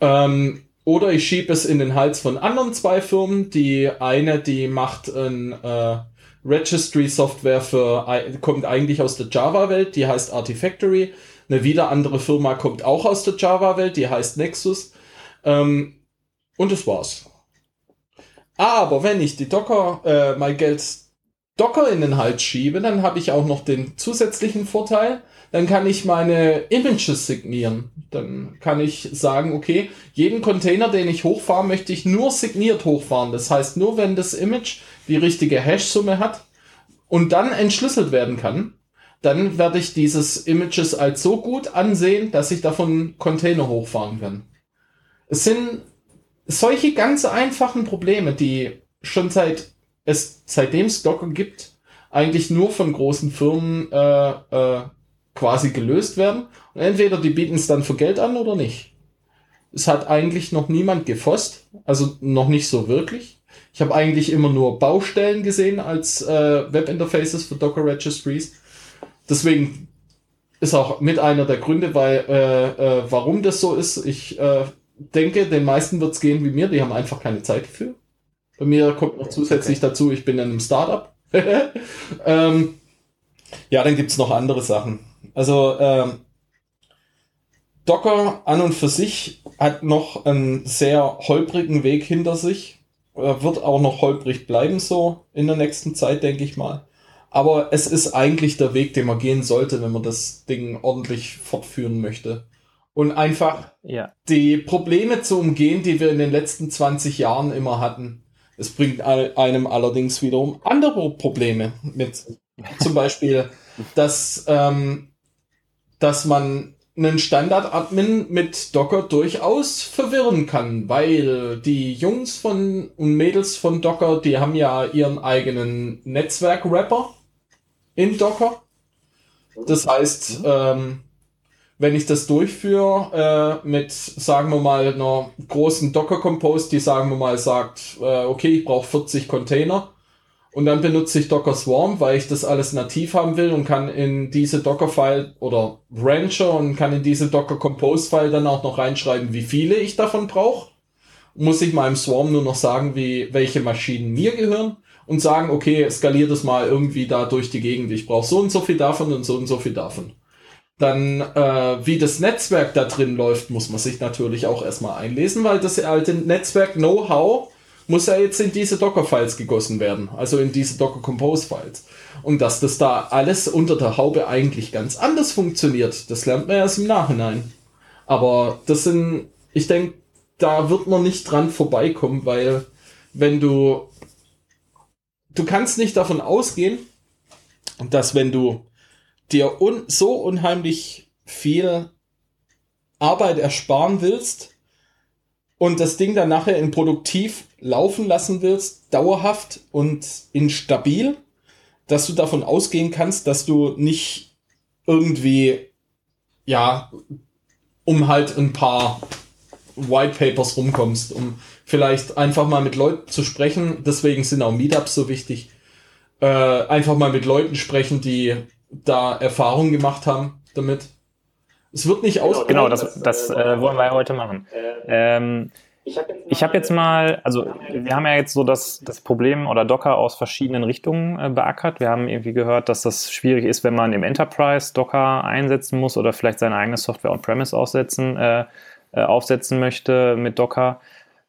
ähm, oder ich schiebe es in den Hals von anderen zwei Firmen. Die eine, die macht ein äh, Registry-Software für, kommt eigentlich aus der Java-Welt, die heißt Artifactory. Eine wieder andere Firma kommt auch aus der Java-Welt, die heißt Nexus. Ähm, und das war's. Aber wenn ich die Docker, äh, mein Geld Docker in den Hals schiebe, dann habe ich auch noch den zusätzlichen Vorteil, dann kann ich meine Images signieren. Dann kann ich sagen, okay, jeden Container, den ich hochfahre, möchte ich nur signiert hochfahren. Das heißt, nur wenn das Image die richtige Hash-Summe hat und dann entschlüsselt werden kann, dann werde ich dieses Images als so gut ansehen, dass ich davon Container hochfahren kann. Es sind solche ganz einfachen Probleme, die schon seit es seitdem es Docker gibt, eigentlich nur von großen Firmen äh, äh, quasi gelöst werden. Und entweder die bieten es dann für Geld an oder nicht. Es hat eigentlich noch niemand gefosst, also noch nicht so wirklich. Ich habe eigentlich immer nur Baustellen gesehen als äh, Webinterfaces für Docker Registries. Deswegen ist auch mit einer der Gründe, weil äh, äh, warum das so ist. Ich äh, denke, den meisten wird es gehen wie mir, die haben einfach keine Zeit dafür. Bei mir kommt noch zusätzlich okay. dazu, ich bin in einem Startup. *laughs* ähm, ja, dann gibt's noch andere Sachen. Also ähm, Docker an und für sich hat noch einen sehr holprigen Weg hinter sich. Wird auch noch holprig bleiben so in der nächsten Zeit, denke ich mal. Aber es ist eigentlich der Weg, den man gehen sollte, wenn man das Ding ordentlich fortführen möchte. Und einfach ja. die Probleme zu umgehen, die wir in den letzten 20 Jahren immer hatten. Es bringt einem allerdings wiederum andere Probleme mit. Zum Beispiel, dass, ähm, dass man einen Standard-Admin mit Docker durchaus verwirren kann, weil die Jungs von und Mädels von Docker, die haben ja ihren eigenen Netzwerk-Rapper in Docker. Das heißt, ähm, wenn ich das durchführe äh, mit, sagen wir mal, einer großen Docker-Compose, die, sagen wir mal, sagt, äh, okay, ich brauche 40 Container und dann benutze ich Docker Swarm, weil ich das alles nativ haben will und kann in diese Docker-File oder Rancher und kann in diese Docker Compose-File dann auch noch reinschreiben, wie viele ich davon brauche. Muss ich meinem Swarm nur noch sagen, wie, welche Maschinen mir gehören und sagen, okay, skalier das mal irgendwie da durch die Gegend. Ich brauche so und so viel davon und so und so viel davon. Dann, äh, wie das Netzwerk da drin läuft, muss man sich natürlich auch erstmal einlesen, weil das alte Netzwerk-Know-how muss ja jetzt in diese Docker-Files gegossen werden, also in diese Docker-Compose-Files. Und dass das da alles unter der Haube eigentlich ganz anders funktioniert, das lernt man erst im Nachhinein. Aber das sind, ich denke, da wird man nicht dran vorbeikommen, weil wenn du, du kannst nicht davon ausgehen, dass wenn du dir un so unheimlich viel Arbeit ersparen willst und das Ding dann nachher in produktiv laufen lassen willst, dauerhaft und instabil, dass du davon ausgehen kannst, dass du nicht irgendwie, ja, um halt ein paar White Papers rumkommst, um vielleicht einfach mal mit Leuten zu sprechen. Deswegen sind auch Meetups so wichtig. Äh, einfach mal mit Leuten sprechen, die da Erfahrungen gemacht haben damit. Es wird nicht aus. Genau, das, das äh, wollen wir ja heute machen. Ähm, ich habe jetzt mal, also wir haben ja jetzt so das, das Problem oder Docker aus verschiedenen Richtungen äh, beackert. Wir haben irgendwie gehört, dass das schwierig ist, wenn man im Enterprise Docker einsetzen muss oder vielleicht seine eigene Software on-premise aufsetzen, äh, äh, aufsetzen möchte mit Docker.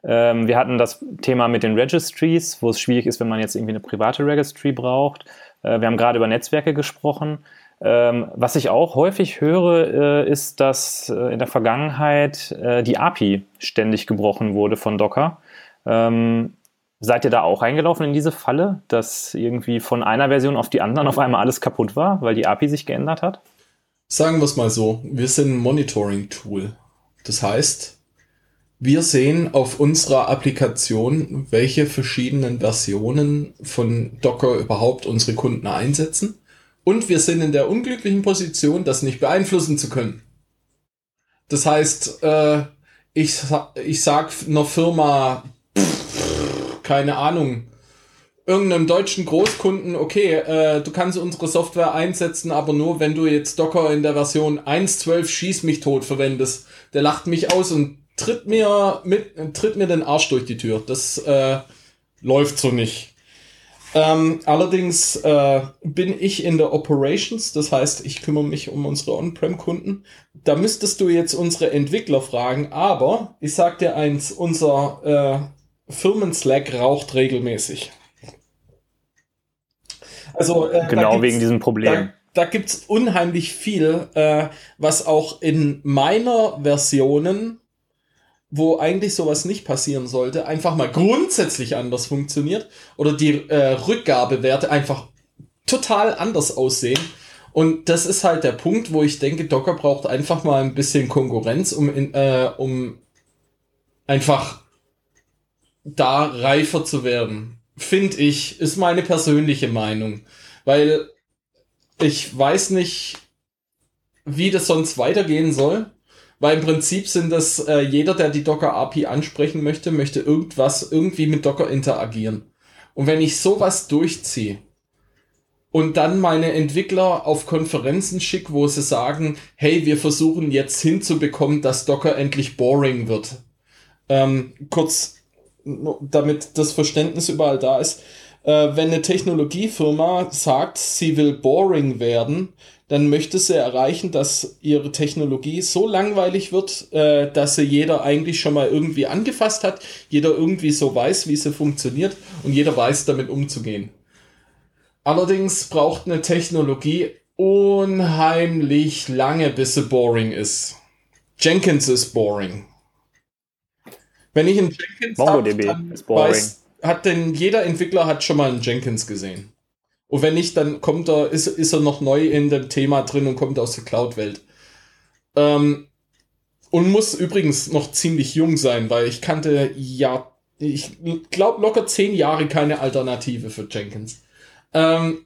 Ähm, wir hatten das Thema mit den Registries, wo es schwierig ist, wenn man jetzt irgendwie eine private Registry braucht. Äh, wir haben gerade über Netzwerke gesprochen. Ähm, was ich auch häufig höre, äh, ist, dass äh, in der Vergangenheit die API ständig gebrochen wurde von Docker. Ähm, seid ihr da auch eingelaufen in diese Falle, dass irgendwie von einer Version auf die anderen auf einmal alles kaputt war, weil die API sich geändert hat? Sagen wir es mal so, wir sind ein Monitoring-Tool. Das heißt, wir sehen auf unserer Applikation, welche verschiedenen Versionen von Docker überhaupt unsere Kunden einsetzen. Und wir sind in der unglücklichen Position, das nicht beeinflussen zu können. Das heißt, äh, ich, ich sag einer Firma, pff, keine Ahnung, irgendeinem deutschen Großkunden, okay, äh, du kannst unsere Software einsetzen, aber nur wenn du jetzt Docker in der Version 1.12 schieß mich tot verwendest. Der lacht mich aus und tritt mir mit, tritt mir den Arsch durch die Tür. Das äh, läuft so nicht. Ähm, allerdings äh, bin ich in der Operations, das heißt, ich kümmere mich um unsere On-Prem-Kunden. Da müsstest du jetzt unsere Entwickler fragen, aber ich sag dir eins, unser äh, Firmen-Slack raucht regelmäßig. Also, äh, genau wegen diesem Problem. Da, da gibt's unheimlich viel, äh, was auch in meiner Versionen wo eigentlich sowas nicht passieren sollte, einfach mal grundsätzlich anders funktioniert oder die äh, Rückgabewerte einfach total anders aussehen. Und das ist halt der Punkt, wo ich denke, Docker braucht einfach mal ein bisschen Konkurrenz, um, in, äh, um einfach da reifer zu werden. Finde ich, ist meine persönliche Meinung. Weil ich weiß nicht, wie das sonst weitergehen soll. Weil im Prinzip sind das, äh, jeder, der die Docker API ansprechen möchte, möchte irgendwas irgendwie mit Docker interagieren. Und wenn ich sowas durchziehe und dann meine Entwickler auf Konferenzen schicke, wo sie sagen, hey, wir versuchen jetzt hinzubekommen, dass Docker endlich boring wird. Ähm, kurz, damit das Verständnis überall da ist. Äh, wenn eine Technologiefirma sagt, sie will boring werden, dann möchte sie erreichen, dass ihre Technologie so langweilig wird, äh, dass sie jeder eigentlich schon mal irgendwie angefasst hat, jeder irgendwie so weiß, wie sie funktioniert und jeder weiß, damit umzugehen. Allerdings braucht eine Technologie unheimlich lange, bis sie boring ist. Jenkins ist boring. Wenn ich einen Jenkins MongoDB hab, ist boring. Weiß, hat denn jeder Entwickler hat schon mal einen Jenkins gesehen. Und wenn nicht, dann kommt er, ist, ist er noch neu in dem Thema drin und kommt aus der Cloud-Welt. Ähm, und muss übrigens noch ziemlich jung sein, weil ich kannte ja, ich glaube locker zehn Jahre keine Alternative für Jenkins. Ähm,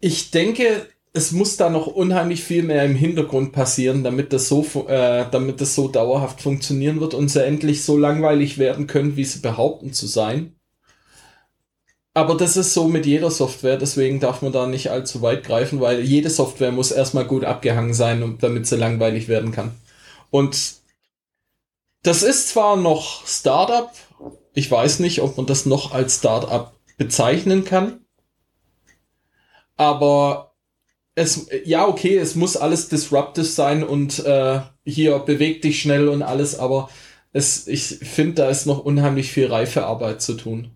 ich denke, es muss da noch unheimlich viel mehr im Hintergrund passieren, damit das so, äh, damit das so dauerhaft funktionieren wird und sie endlich so langweilig werden können, wie sie behaupten zu sein. Aber das ist so mit jeder Software, deswegen darf man da nicht allzu weit greifen, weil jede Software muss erstmal gut abgehangen sein, damit sie langweilig werden kann. Und das ist zwar noch Startup, ich weiß nicht, ob man das noch als Startup bezeichnen kann, aber es, ja, okay, es muss alles disruptive sein und äh, hier beweg dich schnell und alles, aber es, ich finde, da ist noch unheimlich viel Reifearbeit zu tun.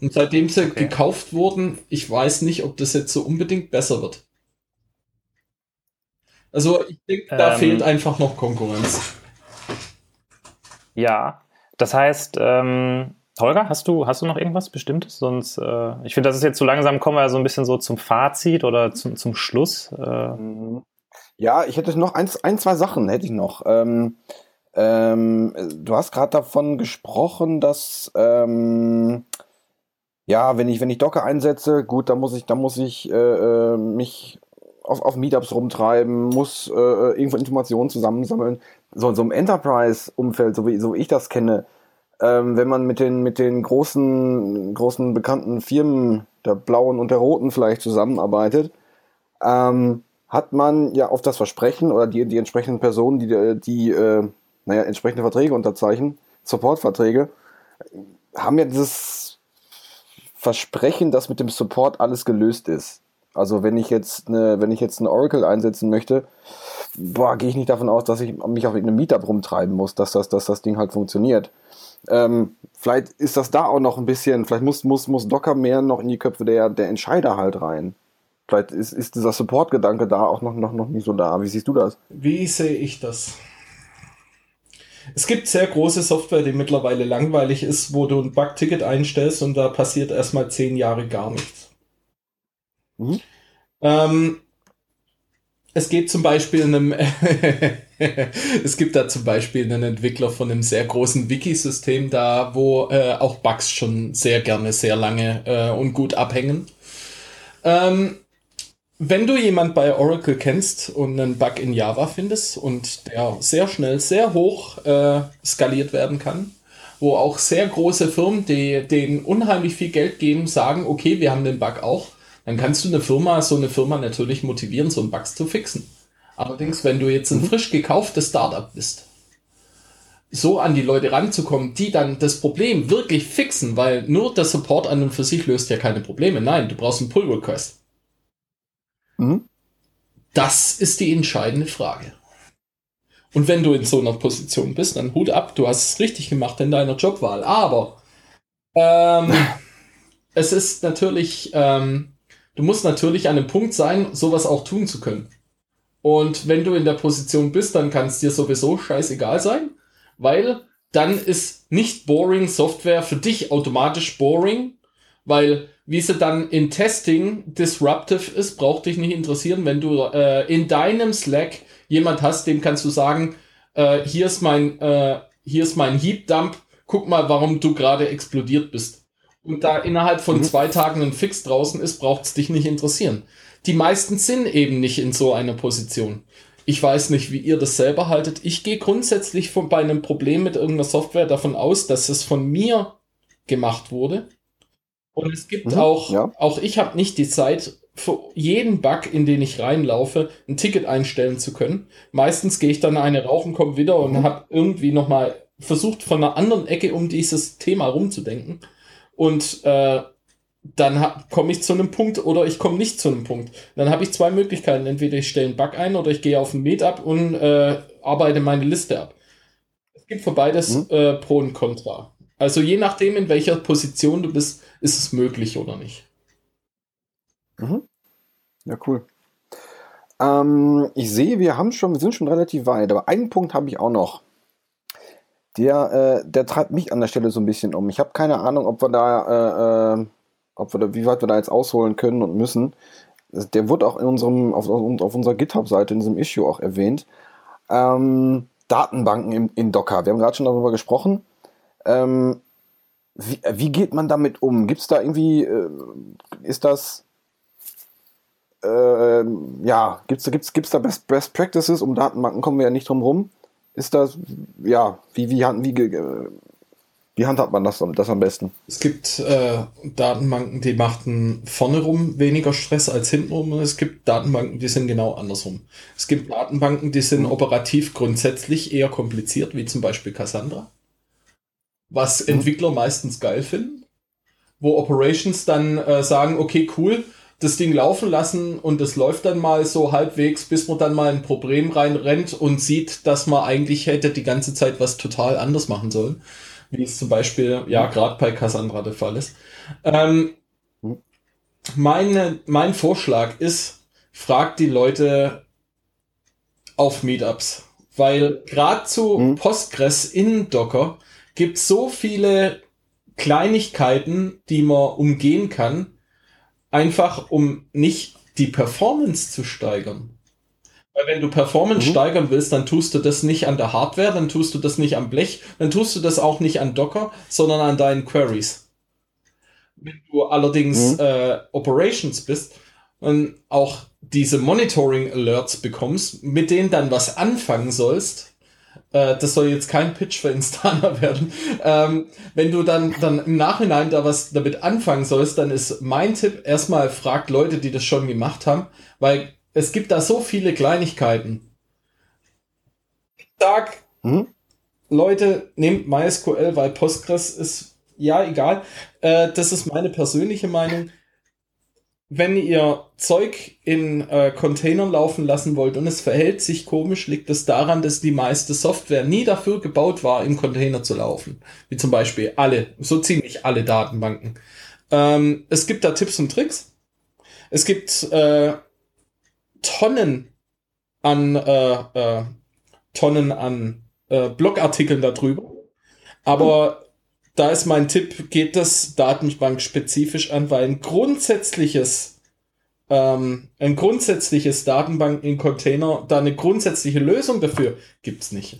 Und seitdem sie okay. gekauft wurden, ich weiß nicht, ob das jetzt so unbedingt besser wird. Also ich denke, da ähm, fehlt einfach noch Konkurrenz. Ja, das heißt, ähm, Holger, hast du, hast du noch irgendwas Bestimmtes? Sonst, äh, ich finde, das ist jetzt so langsam, kommen wir so ein bisschen so zum Fazit oder zum, zum Schluss. Äh. Ja, ich hätte noch ein, ein, zwei Sachen hätte ich noch. Ähm, ähm, du hast gerade davon gesprochen, dass ähm, ja, wenn ich, wenn ich Docker einsetze, gut, dann muss ich, dann muss ich äh, äh, mich auf, auf Meetups rumtreiben, muss äh, äh, irgendwo Informationen zusammensammeln. So, so im Enterprise-Umfeld, so wie, so wie ich das kenne, ähm, wenn man mit den, mit den großen, großen bekannten Firmen, der blauen und der roten vielleicht zusammenarbeitet, ähm, hat man ja auf das Versprechen oder die, die entsprechenden Personen, die, die äh, naja, entsprechende Verträge unterzeichnen, Supportverträge, haben ja dieses versprechen, dass mit dem Support alles gelöst ist. Also wenn ich jetzt eine, wenn ich jetzt ein Oracle einsetzen möchte, boah, gehe ich nicht davon aus, dass ich mich auf einem Meetup rumtreiben muss, dass das, dass das Ding halt funktioniert. Ähm, vielleicht ist das da auch noch ein bisschen, vielleicht muss, muss, muss Docker mehr noch in die Köpfe der, der Entscheider halt rein. Vielleicht ist, ist dieser Support-Gedanke da auch noch, noch, noch nicht so da. Wie siehst du das? Wie sehe ich das? Es gibt sehr große Software, die mittlerweile langweilig ist, wo du ein Bug-Ticket einstellst und da passiert erstmal zehn Jahre gar nichts. Mhm. Ähm, es gibt zum Beispiel einem, *laughs* es gibt da zum Beispiel einen Entwickler von einem sehr großen Wiki-System da, wo äh, auch Bugs schon sehr gerne, sehr lange äh, und gut abhängen. Ähm, wenn du jemand bei Oracle kennst und einen Bug in Java findest und der sehr schnell, sehr hoch äh, skaliert werden kann, wo auch sehr große Firmen, die denen unheimlich viel Geld geben, sagen, okay, wir haben den Bug auch, dann kannst du eine Firma, so eine Firma natürlich motivieren, so einen Bug zu fixen. Allerdings, wenn du jetzt ein mhm. frisch gekauftes Startup bist, so an die Leute ranzukommen, die dann das Problem wirklich fixen, weil nur der Support an und für sich löst ja keine Probleme. Nein, du brauchst einen Pull Request. Mhm. Das ist die entscheidende Frage. Und wenn du in so einer Position bist, dann Hut ab, du hast es richtig gemacht in deiner Jobwahl. Aber ähm, *laughs* es ist natürlich, ähm, du musst natürlich an einem Punkt sein, sowas auch tun zu können. Und wenn du in der Position bist, dann kann es dir sowieso scheißegal sein, weil dann ist nicht boring Software für dich automatisch boring, weil wie sie dann in Testing disruptive ist, braucht dich nicht interessieren, wenn du äh, in deinem Slack jemand hast, dem kannst du sagen, äh, hier ist mein, äh, hier ist mein Heap Dump, guck mal, warum du gerade explodiert bist. Und da innerhalb von mhm. zwei Tagen ein Fix draußen ist, braucht es dich nicht interessieren. Die meisten sind eben nicht in so einer Position. Ich weiß nicht, wie ihr das selber haltet. Ich gehe grundsätzlich von, bei einem Problem mit irgendeiner Software davon aus, dass es von mir gemacht wurde. Und es gibt mhm, auch, ja. auch ich habe nicht die Zeit, für jeden Bug, in den ich reinlaufe, ein Ticket einstellen zu können. Meistens gehe ich dann eine rauchen, komme wieder und mhm. habe irgendwie nochmal versucht, von einer anderen Ecke um dieses Thema rumzudenken. Und äh, dann komme ich zu einem Punkt oder ich komme nicht zu einem Punkt. Dann habe ich zwei Möglichkeiten. Entweder ich stelle einen Bug ein oder ich gehe auf ein Meetup und äh, arbeite meine Liste ab. Es gibt für beides mhm. äh, Pro und Contra. Also je nachdem, in welcher Position du bist, ist es möglich oder nicht. Mhm. Ja, cool. Ähm, ich sehe, wir haben schon, wir sind schon relativ weit, aber einen Punkt habe ich auch noch. Der, äh, der treibt mich an der Stelle so ein bisschen um. Ich habe keine Ahnung, ob wir da, äh, äh ob wir da, wie weit wir da jetzt ausholen können und müssen. Der wurde auch in unserem, auf, auf unserer GitHub-Seite, in diesem Issue auch erwähnt. Ähm, Datenbanken im, in Docker. Wir haben gerade schon darüber gesprochen. Ähm, wie, wie, geht man damit um? Gibt es da irgendwie, äh, ist das, äh, ja, gibt es gibt's, gibt's da Best, Best Practices? Um Datenbanken kommen wir ja nicht drum rum. Ist das, ja, wie, wie, wie, wie, wie handhabt man das, das am besten? Es gibt äh, Datenbanken, die machten vorne rum weniger Stress als hinten rum. Und es gibt Datenbanken, die sind genau andersrum. Es gibt Datenbanken, die sind mhm. operativ grundsätzlich eher kompliziert, wie zum Beispiel Cassandra. Was mhm. Entwickler meistens geil finden. Wo Operations dann äh, sagen, okay, cool, das Ding laufen lassen und es läuft dann mal so halbwegs, bis man dann mal ein Problem reinrennt und sieht, dass man eigentlich hätte die ganze Zeit was total anders machen sollen wie es zum Beispiel ja gerade bei Cassandra der Fall ist. Ähm, meine, mein Vorschlag ist, fragt die Leute auf Meetups, weil gerade zu mhm. Postgres in Docker gibt so viele Kleinigkeiten, die man umgehen kann, einfach um nicht die Performance zu steigern. Weil wenn du Performance mhm. steigern willst, dann tust du das nicht an der Hardware, dann tust du das nicht am Blech, dann tust du das auch nicht an Docker, sondern an deinen Queries. Wenn du allerdings mhm. äh, Operations bist und auch diese Monitoring Alerts bekommst, mit denen dann was anfangen sollst, äh, das soll jetzt kein Pitch für Instana *laughs* werden. Ähm, wenn du dann, dann im Nachhinein da was damit anfangen sollst, dann ist mein Tipp erstmal fragt Leute, die das schon gemacht haben, weil es gibt da so viele Kleinigkeiten. Ich sag, hm? Leute, nehmt MySQL, weil Postgres ist, ja, egal. Äh, das ist meine persönliche Meinung. Wenn ihr Zeug in äh, Containern laufen lassen wollt und es verhält sich komisch, liegt es daran, dass die meiste Software nie dafür gebaut war, im Container zu laufen. Wie zum Beispiel alle, so ziemlich alle Datenbanken. Ähm, es gibt da Tipps und Tricks. Es gibt äh, Tonnen an äh, äh, Tonnen an äh, Blogartikeln darüber. Aber. Da ist mein Tipp, geht das Datenbank spezifisch an, weil ein grundsätzliches ähm, ein grundsätzliches Datenbank in Container, da eine grundsätzliche Lösung dafür gibt's nicht.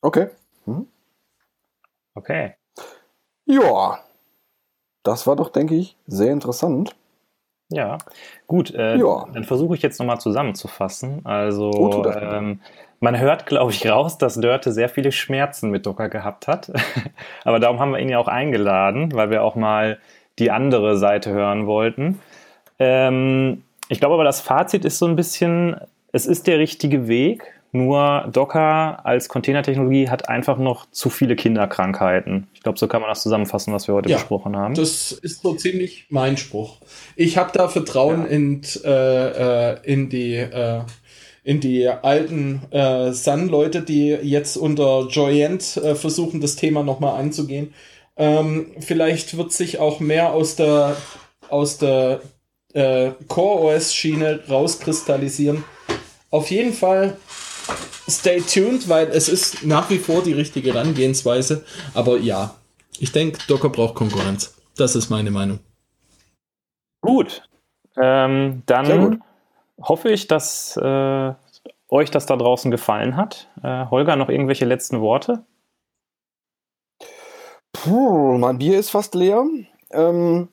Okay. Mhm. Okay. Ja, das war doch, denke ich, sehr interessant. Ja, gut. Äh, ja. Dann versuche ich jetzt nochmal zusammenzufassen. Also, oh, ähm, man hört, glaube ich, raus, dass Dörte sehr viele Schmerzen mit Docker gehabt hat. *laughs* aber darum haben wir ihn ja auch eingeladen, weil wir auch mal die andere Seite hören wollten. Ähm, ich glaube aber, das Fazit ist so ein bisschen, es ist der richtige Weg. Nur Docker als Containertechnologie hat einfach noch zu viele Kinderkrankheiten. Ich glaube, so kann man das zusammenfassen, was wir heute ja, besprochen haben. Das ist so ziemlich mein Spruch. Ich habe da Vertrauen ja. in, äh, äh, in die äh, in die alten äh, Sun-Leute, die jetzt unter Joyent äh, versuchen, das Thema nochmal anzugehen. Ähm, vielleicht wird sich auch mehr aus der aus der äh, Core OS Schiene rauskristallisieren auf jeden Fall stay tuned, weil es ist nach wie vor die richtige Herangehensweise. Aber ja, ich denke, Docker braucht Konkurrenz. Das ist meine Meinung. Gut. Ähm, dann gut. Hoffe ich, dass äh, euch das da draußen gefallen hat. Äh, Holger, noch irgendwelche letzten Worte? Puh, mein Bier ist fast leer. Ähm,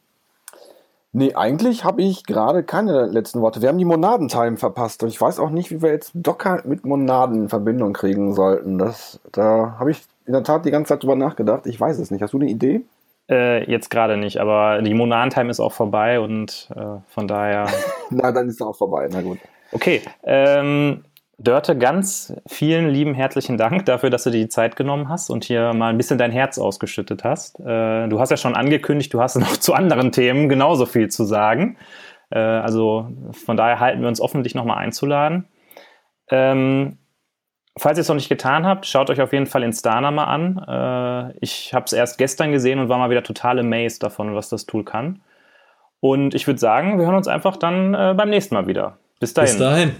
nee, eigentlich habe ich gerade keine letzten Worte. Wir haben die Monadentime verpasst und ich weiß auch nicht, wie wir jetzt Docker mit Monaden in Verbindung kriegen sollten. Das, da habe ich in der Tat die ganze Zeit drüber nachgedacht. Ich weiß es nicht. Hast du eine Idee? Äh, jetzt gerade nicht, aber die Monadentime ist auch vorbei und äh, von daher. *laughs* Na, dann ist es auch vorbei. Na gut. Okay. Ähm, Dörte, ganz vielen lieben herzlichen Dank dafür, dass du dir die Zeit genommen hast und hier mal ein bisschen dein Herz ausgeschüttet hast. Äh, du hast ja schon angekündigt, du hast *laughs* noch zu anderen Themen genauso viel zu sagen. Äh, also von daher halten wir uns offen, dich nochmal einzuladen. Ähm, falls ihr es noch nicht getan habt, schaut euch auf jeden Fall Instana mal an. Äh, ich habe es erst gestern gesehen und war mal wieder total amazed davon, was das Tool kann. Und ich würde sagen, wir hören uns einfach dann beim nächsten Mal wieder. Bis dahin. Bis dahin.